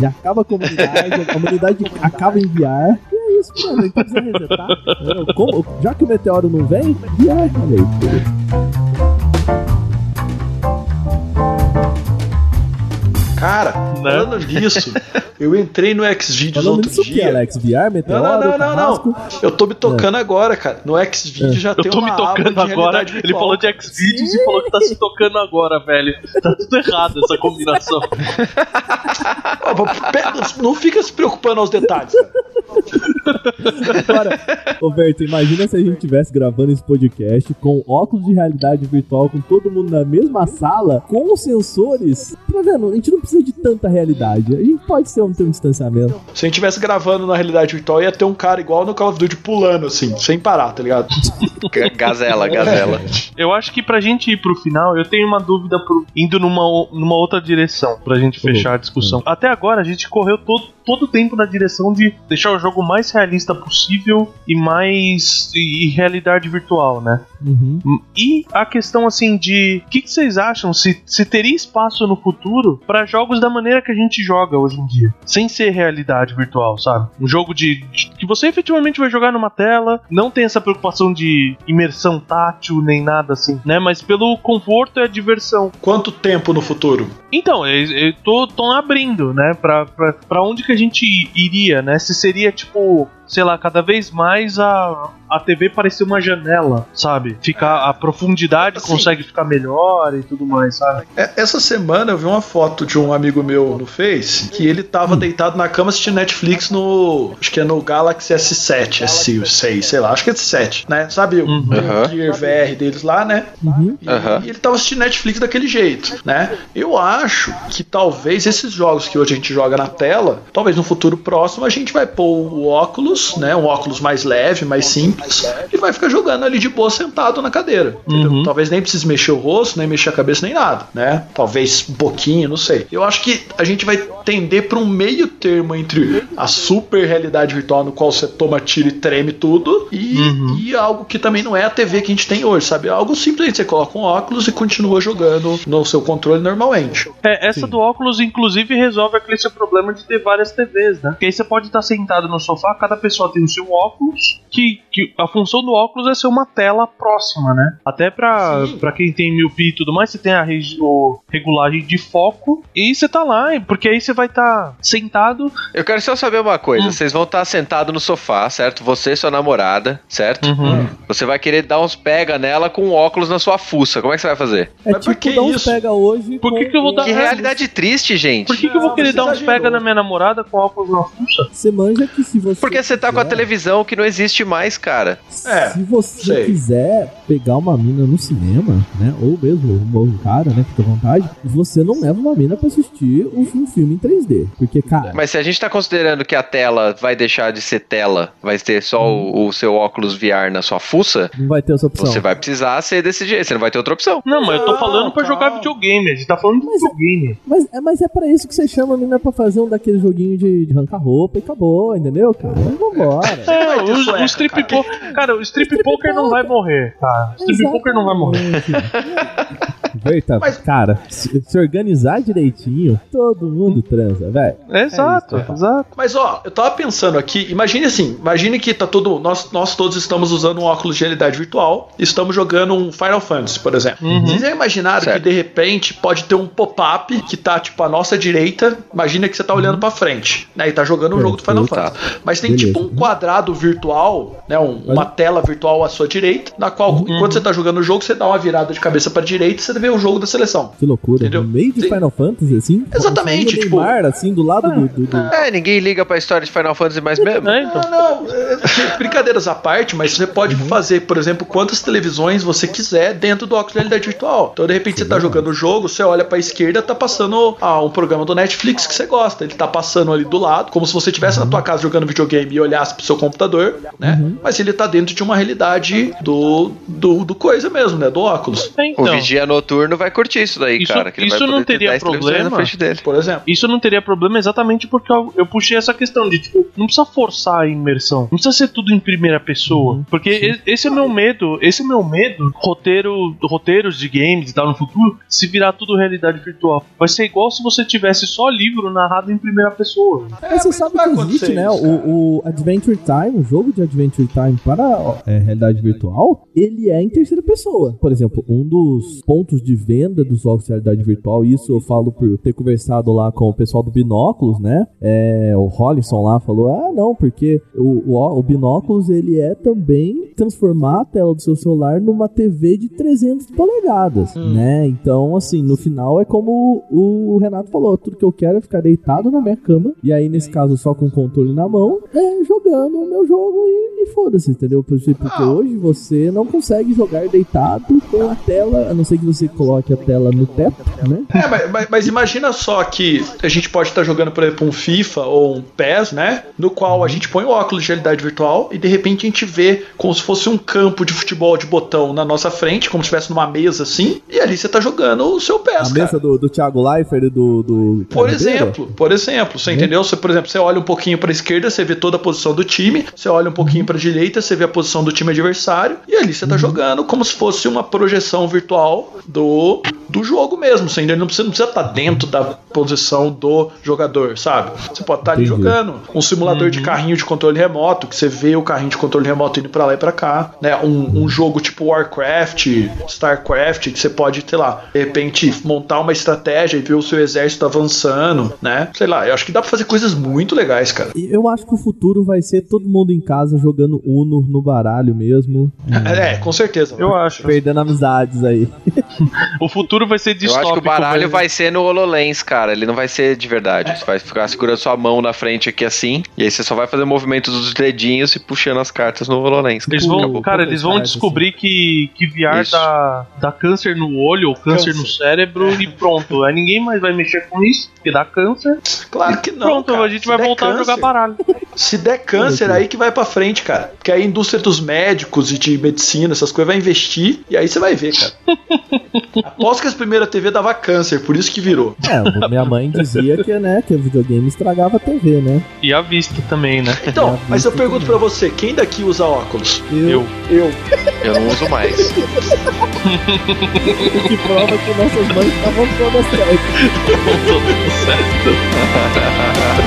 Já acaba a comunidade, a comunidade acaba em VR. E é isso, mano. Então precisa resetar. já que o meteoro não vem, VR, olha aí. Cara, falando nisso, [laughs] eu entrei no Xvideos outro nisso que, dia. Alex? VR, Não, meteoro, não, não, não, carrasco? não. Eu tô me tocando agora, cara. No Xvideos já Eu tem tô uma me aba tocando de agora. Ele virtual. falou de Xvideos e falou que tá se tocando agora, velho. Tá tudo errado essa combinação. [laughs] Não fica se preocupando aos detalhes, cara. Agora, Roberto, imagina se a gente tivesse gravando esse podcast com óculos de realidade virtual, com todo mundo na mesma sala, com os sensores. Tá vendo? A gente não precisa de tanta realidade. A gente pode ter um, ter um distanciamento. Se a gente tivesse gravando na realidade virtual, ia ter um cara igual no Call of Duty pulando, assim, sem parar, tá ligado? Ga- [laughs] Gazela, gazela. Eu acho que pra gente ir pro final, eu tenho uma dúvida pro- indo numa, numa outra direção, pra gente Uhum. fechar a discussão. Até agora, a gente correu todo, todo o tempo na direção de deixar o jogo mais realista possível e mais. e, e realidade virtual, né? Uhum. E a questão assim de o que, que vocês acham se, se teria espaço no futuro pra jogos da maneira que a gente joga hoje em dia, sem ser realidade virtual, sabe? Um jogo de, de- que você efetivamente vai jogar numa tela, não tem essa preocupação de imersão tátil nem nada assim, né? Mas pelo conforto e a diversão. Quanto tempo no futuro? Então, eu, eu tô, tô abrindo, né? Pra, pra, pra onde que a gente iria, né? Se seria tipo, sei lá, cada vez mais a, a TV parecer uma janela, sabe? Ficar, a profundidade Assim. consegue ficar melhor e tudo mais, sabe? É, Essa semana eu vi uma foto de um amigo meu no Face que ele tava deitado na cama assistindo Netflix no. Acho que é no Galaxy S7, S6, sei lá, acho que é S7, né? Sabe o, Uhum. Gear VR deles lá, né? Uhum. E, Aham. e ele tava assistindo Netflix daquele jeito, né? Eu acho que talvez esses jogos que hoje a gente joga na tela, talvez no futuro próximo a gente vai pôr o óculos, né? Um óculos mais leve, mais simples, e vai ficar jogando ali de boa sentado na cadeira. Uhum. Talvez nem precise mexer o rosto, nem mexer a cabeça, nem nada, né? Talvez um pouquinho, não sei. Eu acho que a gente vai tender para um meio termo entre a super realidade virtual, no qual você toma tiro e treme tudo, e, Uhum. e algo que também não é a TV que a gente tem hoje, sabe? Algo simplesmente você coloca um óculos e continua jogando no seu controle normalmente. É, essa do óculos, inclusive, resolve aquele seu problema de ter várias TVs, né? Porque aí você pode estar sentado no sofá, cada pessoa tem o seu óculos, que, que a função do óculos é ser uma tela próxima, né? Até pra quem tem miopia e tudo mais, você tem a regi- o- regulagem de foco e você tá lá, porque aí você vai estar sentado. Eu quero só saber uma coisa. Hum. Vocês vão estar sentado no sofá, certo? Você e sua namorada, certo? Uhum. Você vai querer dar uns pega nela com óculos na sua fuça. Como é que você vai fazer? É Mas por tipo que dar uns isso? pega hoje. Por que que eu vou dar- Que realidade triste, gente. Por que, que eu vou querer dar uns exagerou. pega na minha namorada com óculos na fuça? Você manja que se você. Porque você você tá com a quiser- televisão que não existe mais, cara. É, Se você sei. quiser pegar uma mina no cinema, né? Ou mesmo um um cara, né? Fica à vontade, você não leva uma mina pra assistir um, filme em 3D. Porque, cara, Mas se a gente tá considerando que a tela vai deixar de ser tela, vai ter só o, o seu óculos VR na sua fuça, não vai ter essa opção. você vai precisar ser desse jeito, você não vai ter outra opção. Não, mas eu tô Não, falando pra jogar videogame. A gente tá falando de Mas- videogame. Mas, é- mas é pra isso que você chama a mina pra fazer um daquele joguinho de, de arrancar roupa e acabou, entendeu, cara? Mas Vambora. É, vai ter o, sueca, o strip cara. poker. Cara, o strip poker não vai morrer, tá? O strip poker não vai morrer. Verta, Mas- cara, se, se organizar direitinho, todo mundo transa, velho. Exato, É isso, exato. Mas ó, eu tava pensando aqui, imagine assim, imagine que tá todo. Nós, nós todos estamos usando um óculos de realidade virtual e estamos jogando um Final Fantasy, por exemplo. Uhum. Vocês já imaginaram Certo. que de repente pode ter um pop-up que tá tipo à nossa direita? Imagina que você tá olhando pra frente, né? E tá jogando um jogo do Final. Fantasy. Mas tem Beleza. tipo um quadrado virtual, né? um- uma tela virtual à sua direita, na qual, Uhum. enquanto você tá jogando o jogo, você dá uma virada de cabeça pra direita e você vê o jogo da seleção. Que loucura. Entendeu? No meio de Sim. Final Fantasy, assim? Exatamente, tipo- Neymar, assim, do lado do... do, do- É, ninguém liga pra história de Final Fantasy mais mesmo. É, então. Não, não, é, brincadeiras à parte, mas você pode Uhum. fazer, por exemplo, quantas televisões você quiser dentro do óculos de realidade virtual. Então, de repente, você tá jogando o jogo, você olha pra esquerda, tá passando ah, um programa do Netflix que você gosta. Ele tá passando ali do lado, como se você estivesse Uhum. na tua casa jogando videogame e olhasse pro seu computador, né? Mas ele tá dentro de uma realidade do, do, do coisa mesmo, né? Do óculos, É, O então. vigia noturno vai curtir isso daí, Isso- cara. Que ele isso vai não teria 10 televisões problema. na frente dele. por exemplo. Isso não teria problema exatamente porque eu, eu puxei essa questão de, tipo, não precisa forçar a imersão. Não precisa ser tudo em primeira pessoa. porque e- esse é o meu medo. Esse é o meu medo. Roteiro, roteiros de games e tal no futuro, se virar tudo realidade virtual. Vai ser igual se você tivesse só livro narrado em primeira pessoa. Mas você sabe que existe, né? isso, o, o Adventure Time, o jogo de Adventure Time para ó, é, realidade virtual, ele é em terceira pessoa. Por exemplo, um dos pontos de venda dos jogos de realidade virtual, isso eu falo por ter conversado lá com o pessoal do Binóculos, né? É, o Hollisson lá falou: ah, não, porque o, o, o Binóculos ele é também transformar a tela do seu celular numa TV de 300 polegadas, né? Então, assim, no final é como o, o Renato falou: tudo que eu quero é ficar deitado na minha cama, e aí nesse caso só com o controle na mão, é, jogando o meu jogo e, e foda-se, entendeu? Porque, porque hoje você não consegue jogar deitado com a tela, a não ser que você coloque a tela no teto, né? É, mas, mas- mas imagina só que a gente pode estar jogando, por exemplo, um FIFA ou um PES, né? No qual a gente põe o óculos de realidade virtual e de repente a gente vê como se fosse um campo de futebol de botão na nossa frente, como se estivesse numa mesa assim, e ali você tá jogando o seu PES, A cara. mesa do, do Thiago Leifert e do, do Por exemplo, por exemplo, você entendeu? Você, por exemplo, você olha um pouquinho para esquerda, você vê toda a posição do time, você olha um pouquinho para direita, você vê a posição do time adversário, e ali você tá jogando como se fosse uma projeção virtual do, do jogo mesmo. Você ainda não precisa, não precisa estar dentro da posição do jogador, sabe? Você pode estar ali Entendi. jogando um simulador de carrinho de controle remoto, que você vê o carrinho de controle remoto indo para lá e para cá, né? Um, um jogo tipo Warcraft, Starcraft, que você pode, sei lá, de repente montar uma estratégia e ver o seu exército avançando, né? Sei lá, eu acho que dá pra fazer coisas muito legais, cara. E Eu acho que o futuro vai ser todo mundo em casa jogando Uno no baralho mesmo. [laughs] É, com certeza. Eu acho. Perdendo amizades aí. [laughs] O futuro vai ser Eu distópico. acho que o baralho vai ser no HoloLens, cara. Ele não vai ser de verdade. Você vai ficar segurando sua mão na frente aqui assim. E aí você só vai fazer movimentos dos dedinhos e puxando as cartas no HoloLens. Eles Acabou. vão, cara, eles vão descobrir que, que VR Isso. dá, dá câncer no olho ou câncer, Câncer. no cérebro e [laughs] pronto. Aí ninguém mais vai mexer com isso, porque dá câncer. Claro que não. pronto, cara. a gente Se vai voltar a câncer- jogar baralho. Se der câncer, aí que vai pra frente, cara. Porque aí a indústria dos médicos e de medicina, essas coisas, vai investir e aí você vai ver, cara. [laughs] Aposto que as primeiras TV dava câncer, por isso que virou. É, minha mãe dizia que, né, que o videogame estragava a TV, né? E a vista também, né? Então, mas eu pergunto pra você, quem daqui usa óculos? Eu. Eu. Eu não uso mais. Que prova que nossas mães estavam todas certas. Tudo certo. Bom,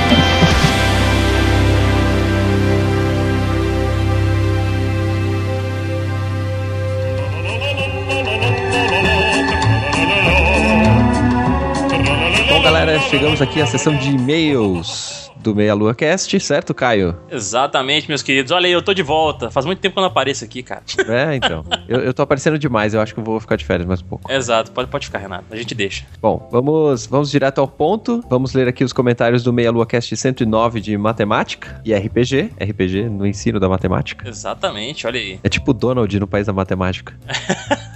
galera, chegamos aqui à sessão de e-mails do Meia Lua Cast, certo, Caio? Exatamente, meus queridos. Olha aí, eu tô de volta. Faz muito tempo que eu não apareço aqui, cara. É, então. eu, eu tô aparecendo demais, eu acho que eu vou ficar de férias mais um pouco. Exato, pode, pode ficar, Renato. A gente deixa. Bom, vamos, vamos direto ao ponto. Vamos ler aqui os comentários do Meia Lua Cast 109 de matemática e RPG. RPG no ensino da matemática. Exatamente, olha aí. É tipo Donald no país da matemática. [laughs]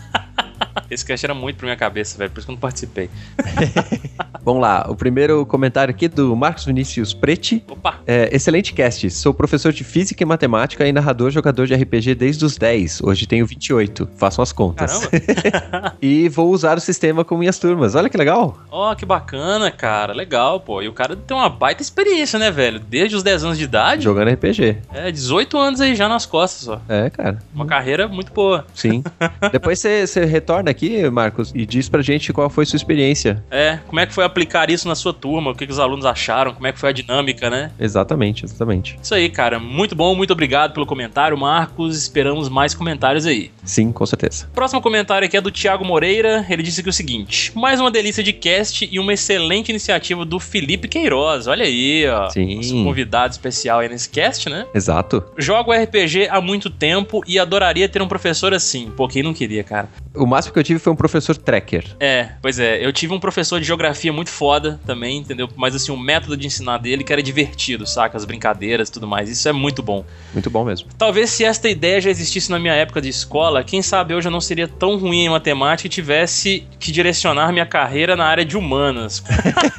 Esse cast era muito pra minha cabeça, velho, por isso que eu não participei. [laughs] Vamos lá, o primeiro comentário aqui do Marcos Vinícius Preti. Opa! É, excelente cast. Sou professor de física e matemática e narrador jogador de RPG desde os 10. Hoje tenho 28. Façam as contas. Caramba! [laughs] e vou usar o sistema com minhas turmas. Olha que legal. Ó, oh, que bacana, cara. Legal, pô. E o cara tem uma baita experiência, né, velho? Desde os 10 anos de idade. Jogando RPG. É, 18 anos aí já nas costas, ó. É, cara. Uma carreira muito boa. Sim. [laughs] Depois você retorna aqui, Marcos, e diz pra gente qual foi sua experiência. É, como é que foi aplicar isso na sua turma? O que, que os alunos acharam? Como é que foi a dinâmica, né? Exatamente, exatamente. Isso aí, cara. Muito bom, muito obrigado pelo comentário, Marcos. Esperamos mais comentários aí. Sim, com certeza. Próximo comentário aqui é do Thiago Moreira. Ele disse aqui o seguinte: mais uma delícia de cast e uma excelente iniciativa do Felipe Queiroz. Olha aí, ó. Sim. Nosso convidado especial aí nesse cast, né? Exato. Jogo RPG há muito tempo e adoraria ter um professor assim. Pô, quem não queria, cara? O máximo que eu tive foi um professor tracker. É, pois é. Eu tive um professor de geografia muito foda também, entendeu? Mas assim, o método de ensinar dele que era divertido, saca? As brincadeiras e tudo mais. Isso é muito bom. Muito bom mesmo. Talvez se esta ideia já existisse na minha época de escola, quem sabe hoje eu não seria tão ruim em matemática e tivesse que direcionar minha carreira na área de humanas.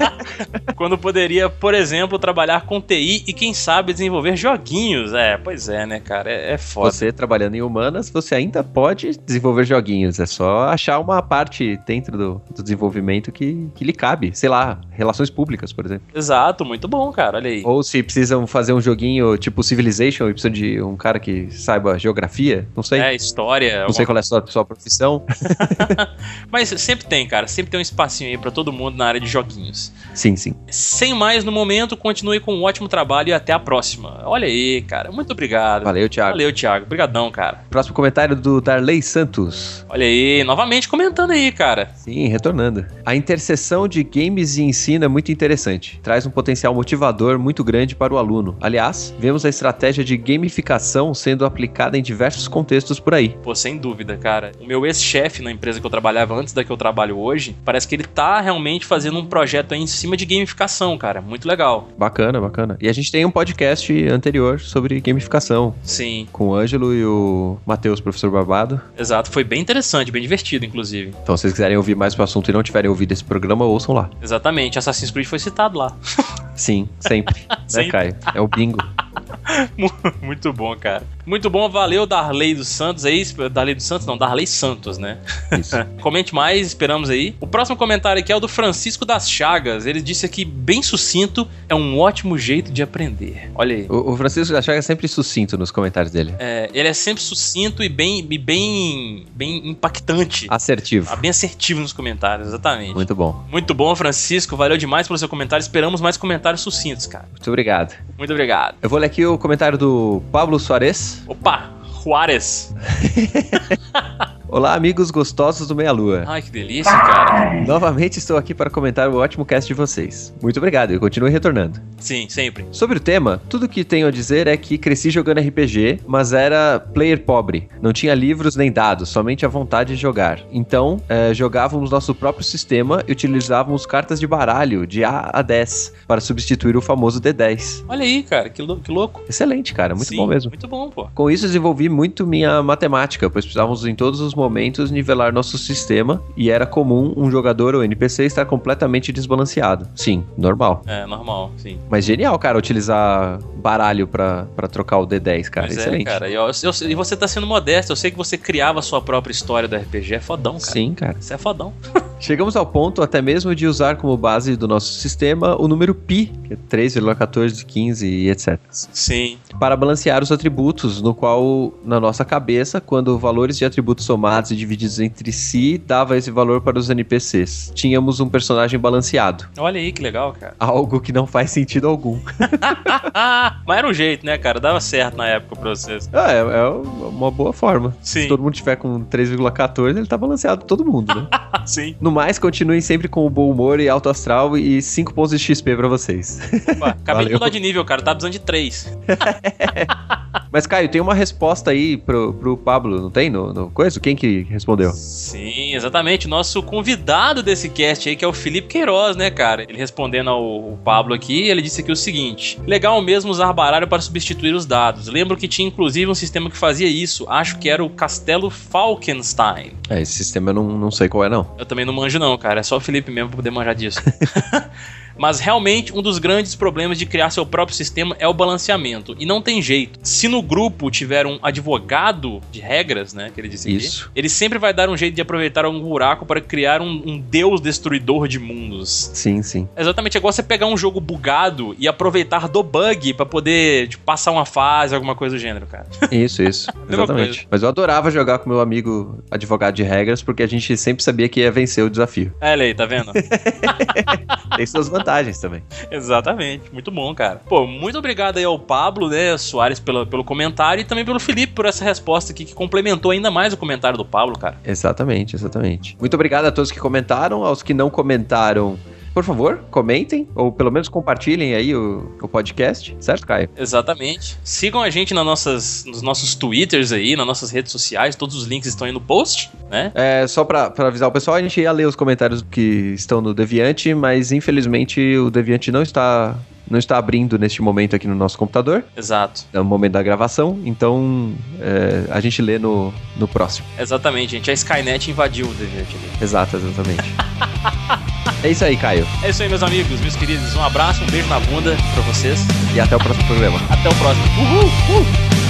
[laughs] Quando poderia, por exemplo, trabalhar com TI e quem sabe desenvolver joguinhos. É, pois é, né, cara? É, é foda. Você trabalhando em humanas, você ainda pode desenvolver joguinhos. É só achar uma parte dentro do, do desenvolvimento que, que lhe cabe. Sei lá, relações públicas, por exemplo. Exato, muito bom, cara. Olha aí. Ou se precisam fazer um joguinho tipo Civilization e precisam de um cara que saiba geografia, não sei. É, história. Não sei qual é a sua, sua profissão. [laughs] Mas sempre tem, cara. Sempre tem um espacinho aí pra todo mundo na área de joguinhos. Sim, sim. Sem mais no momento, continue com um ótimo trabalho e até a próxima. Olha aí, cara. Muito obrigado. Valeu, Thiago. Valeu, Thiago. Obrigadão, cara. Próximo comentário do Darley Santos. Olha aí, novamente comentando aí, cara. Sim, retornando. A interseção de games e ensino é muito interessante. Traz um potencial motivador muito grande para o aluno. Aliás, vemos a estratégia de gamificação sendo aplicada em diversos contextos por aí. Pô, sem dúvida, cara. O meu ex-chefe na empresa que eu trabalhava antes da que eu trabalho hoje, parece que ele tá realmente fazendo um projeto aí em cima de gamificação, cara. Muito legal. Bacana, bacana. E a gente tem um podcast anterior sobre gamificação. Sim. Com o Ângelo e o Matheus, professor Barbado. Exato, foi bem interessante, bem divertido, inclusive. Então, se vocês quiserem ouvir mais pro assunto e não tiverem ouvido esse programa, ouçam lá. Exatamente, Assassin's Creed foi citado lá. [laughs] Sim, sempre. [laughs] Sempre. né, Caio? É o bingo. [laughs] Muito bom, cara. Muito bom, valeu Darley dos Santos aí. Darley dos Santos, não, Darley Santos, né? Isso. [laughs] Comente mais, esperamos aí. O próximo comentário aqui é o do Francisco das Chagas. Ele disse aqui, bem sucinto, é um ótimo jeito de aprender. Olha aí. O, o Francisco da Chaga é sempre sucinto nos comentários dele. É, ele é sempre sucinto e bem, e bem, bem impactante. Assertivo. Ah, Bem assertivo nos comentários, exatamente. Muito bom. Muito bom, Francisco. Valeu demais pelo seu comentário. Esperamos mais comentários sucintos, cara. Muito obrigado. Muito obrigado. Eu vou ler aqui o comentário do Pablo Soares. Opa, Juárez. [laughs] Olá, amigos gostosos do Meia Lua. Ai, que delícia, cara. Novamente estou aqui para comentar o ótimo cast de vocês. Muito obrigado e continue retornando. Sim, sempre. Sobre o tema, tudo que tenho a dizer é que cresci jogando RPG, mas era player pobre. Não tinha livros nem dados, somente a vontade de jogar. Então, eh, jogávamos nosso próprio sistema e utilizávamos cartas de baralho de A a 10 para substituir o famoso D10. Olha aí, cara, que, lou- que louco. Excelente, cara, muito Sim, bom mesmo. Muito bom, pô. Com isso, desenvolvi muito minha matemática, pois precisávamos em todos os momentos nivelar nosso sistema e era comum um jogador ou NPC estar completamente desbalanceado. Sim, normal. É, normal, sim. Mas genial, cara, utilizar baralho pra trocar o D10, cara. Pois Excelente. é, cara. E, eu- eu- e você tá sendo modesto. Eu sei que você criava a sua própria história do RPG. É fodão, cara. Sim, cara. Isso é fodão. [laughs] Chegamos ao ponto até mesmo de usar como base do nosso sistema o número pi, que é 3,14, 15 e etc. Sim. Para balancear os atributos, no qual, na nossa cabeça, quando valores de atributos somados e divididos entre si, dava esse valor para os NPCs. Tínhamos um personagem balanceado. Olha aí que legal, cara. [laughs] Algo que não faz sentido algum. [laughs] Mas era um jeito, né, cara? Dava certo na época pra vocês. Ah, é, é uma boa forma. Sim. Se todo mundo tiver com 3,14, ele tá balanceado todo mundo, né? [laughs] Sim. No mais, continuem sempre com o bom humor e alto astral e 5 pontos de XP pra vocês. Opa, acabei Valeu. de mudar de nível, cara. Tá precisando de 3. [laughs] Mas, Caio, tem uma resposta aí pro, pro Pablo, não tem? No, no coisa? Quem que respondeu? Sim, exatamente. Nosso convidado desse cast aí, que é o Felipe Queiroz, né, cara? Ele respondendo ao Pablo aqui, ele disse aqui o seguinte: Legal mesmo usar baralho para substituir os dados. Lembro que tinha inclusive um sistema que fazia isso. Acho que era o Castelo Falkenstein. É, esse sistema eu não, não sei qual é, não. Eu também não manjo, não, cara. É só o Felipe mesmo pra poder manjar disso. [laughs] Mas realmente um dos grandes problemas de criar seu próprio sistema é o balanceamento. E não tem jeito. Se no grupo tiver um advogado de regras, né? Que ele disse aqui, Isso. ele sempre vai dar um jeito de aproveitar algum buraco para criar um, um deus destruidor de mundos. Sim, sim. Exatamente, é igual você pegar um jogo bugado e aproveitar do bug pra poder tipo, passar uma fase, alguma coisa do gênero, cara. Isso, isso. [laughs] Exatamente. coisa. Mas eu adorava jogar com meu amigo advogado de regras, porque a gente sempre sabia que ia vencer o desafio. É, Lei, tá vendo? [laughs] [laughs] Tem suas vantagens também. Exatamente, muito bom, cara. Pô, muito obrigado aí ao Pablo, né, Soares, pelo, pelo comentário e também pelo Felipe por essa resposta aqui que complementou ainda mais o comentário do Pablo, cara. Exatamente, exatamente. Muito obrigado a todos que comentaram, aos que não comentaram. Por favor, comentem, ou pelo menos compartilhem aí o, o podcast, certo, Caio? Exatamente. Sigam a gente nas nossas, nos nossos twitters aí, nas nossas redes sociais, todos os links estão aí no post, né? É, só pra, pra avisar o pessoal, a gente ia ler os comentários que estão no Deviante, mas infelizmente o Deviante não está, não está abrindo neste momento aqui no nosso computador, Exato. no momento da gravação, então é, a gente lê no, no próximo. Exatamente, gente. A Skynet invadiu o Deviante ali. Exato, exatamente. [laughs] é isso aí, Caio. É isso aí, meus amigos, meus queridos. Um abraço, um beijo na bunda pra vocês. E até o próximo programa. Até o próximo. Uhul! Uh!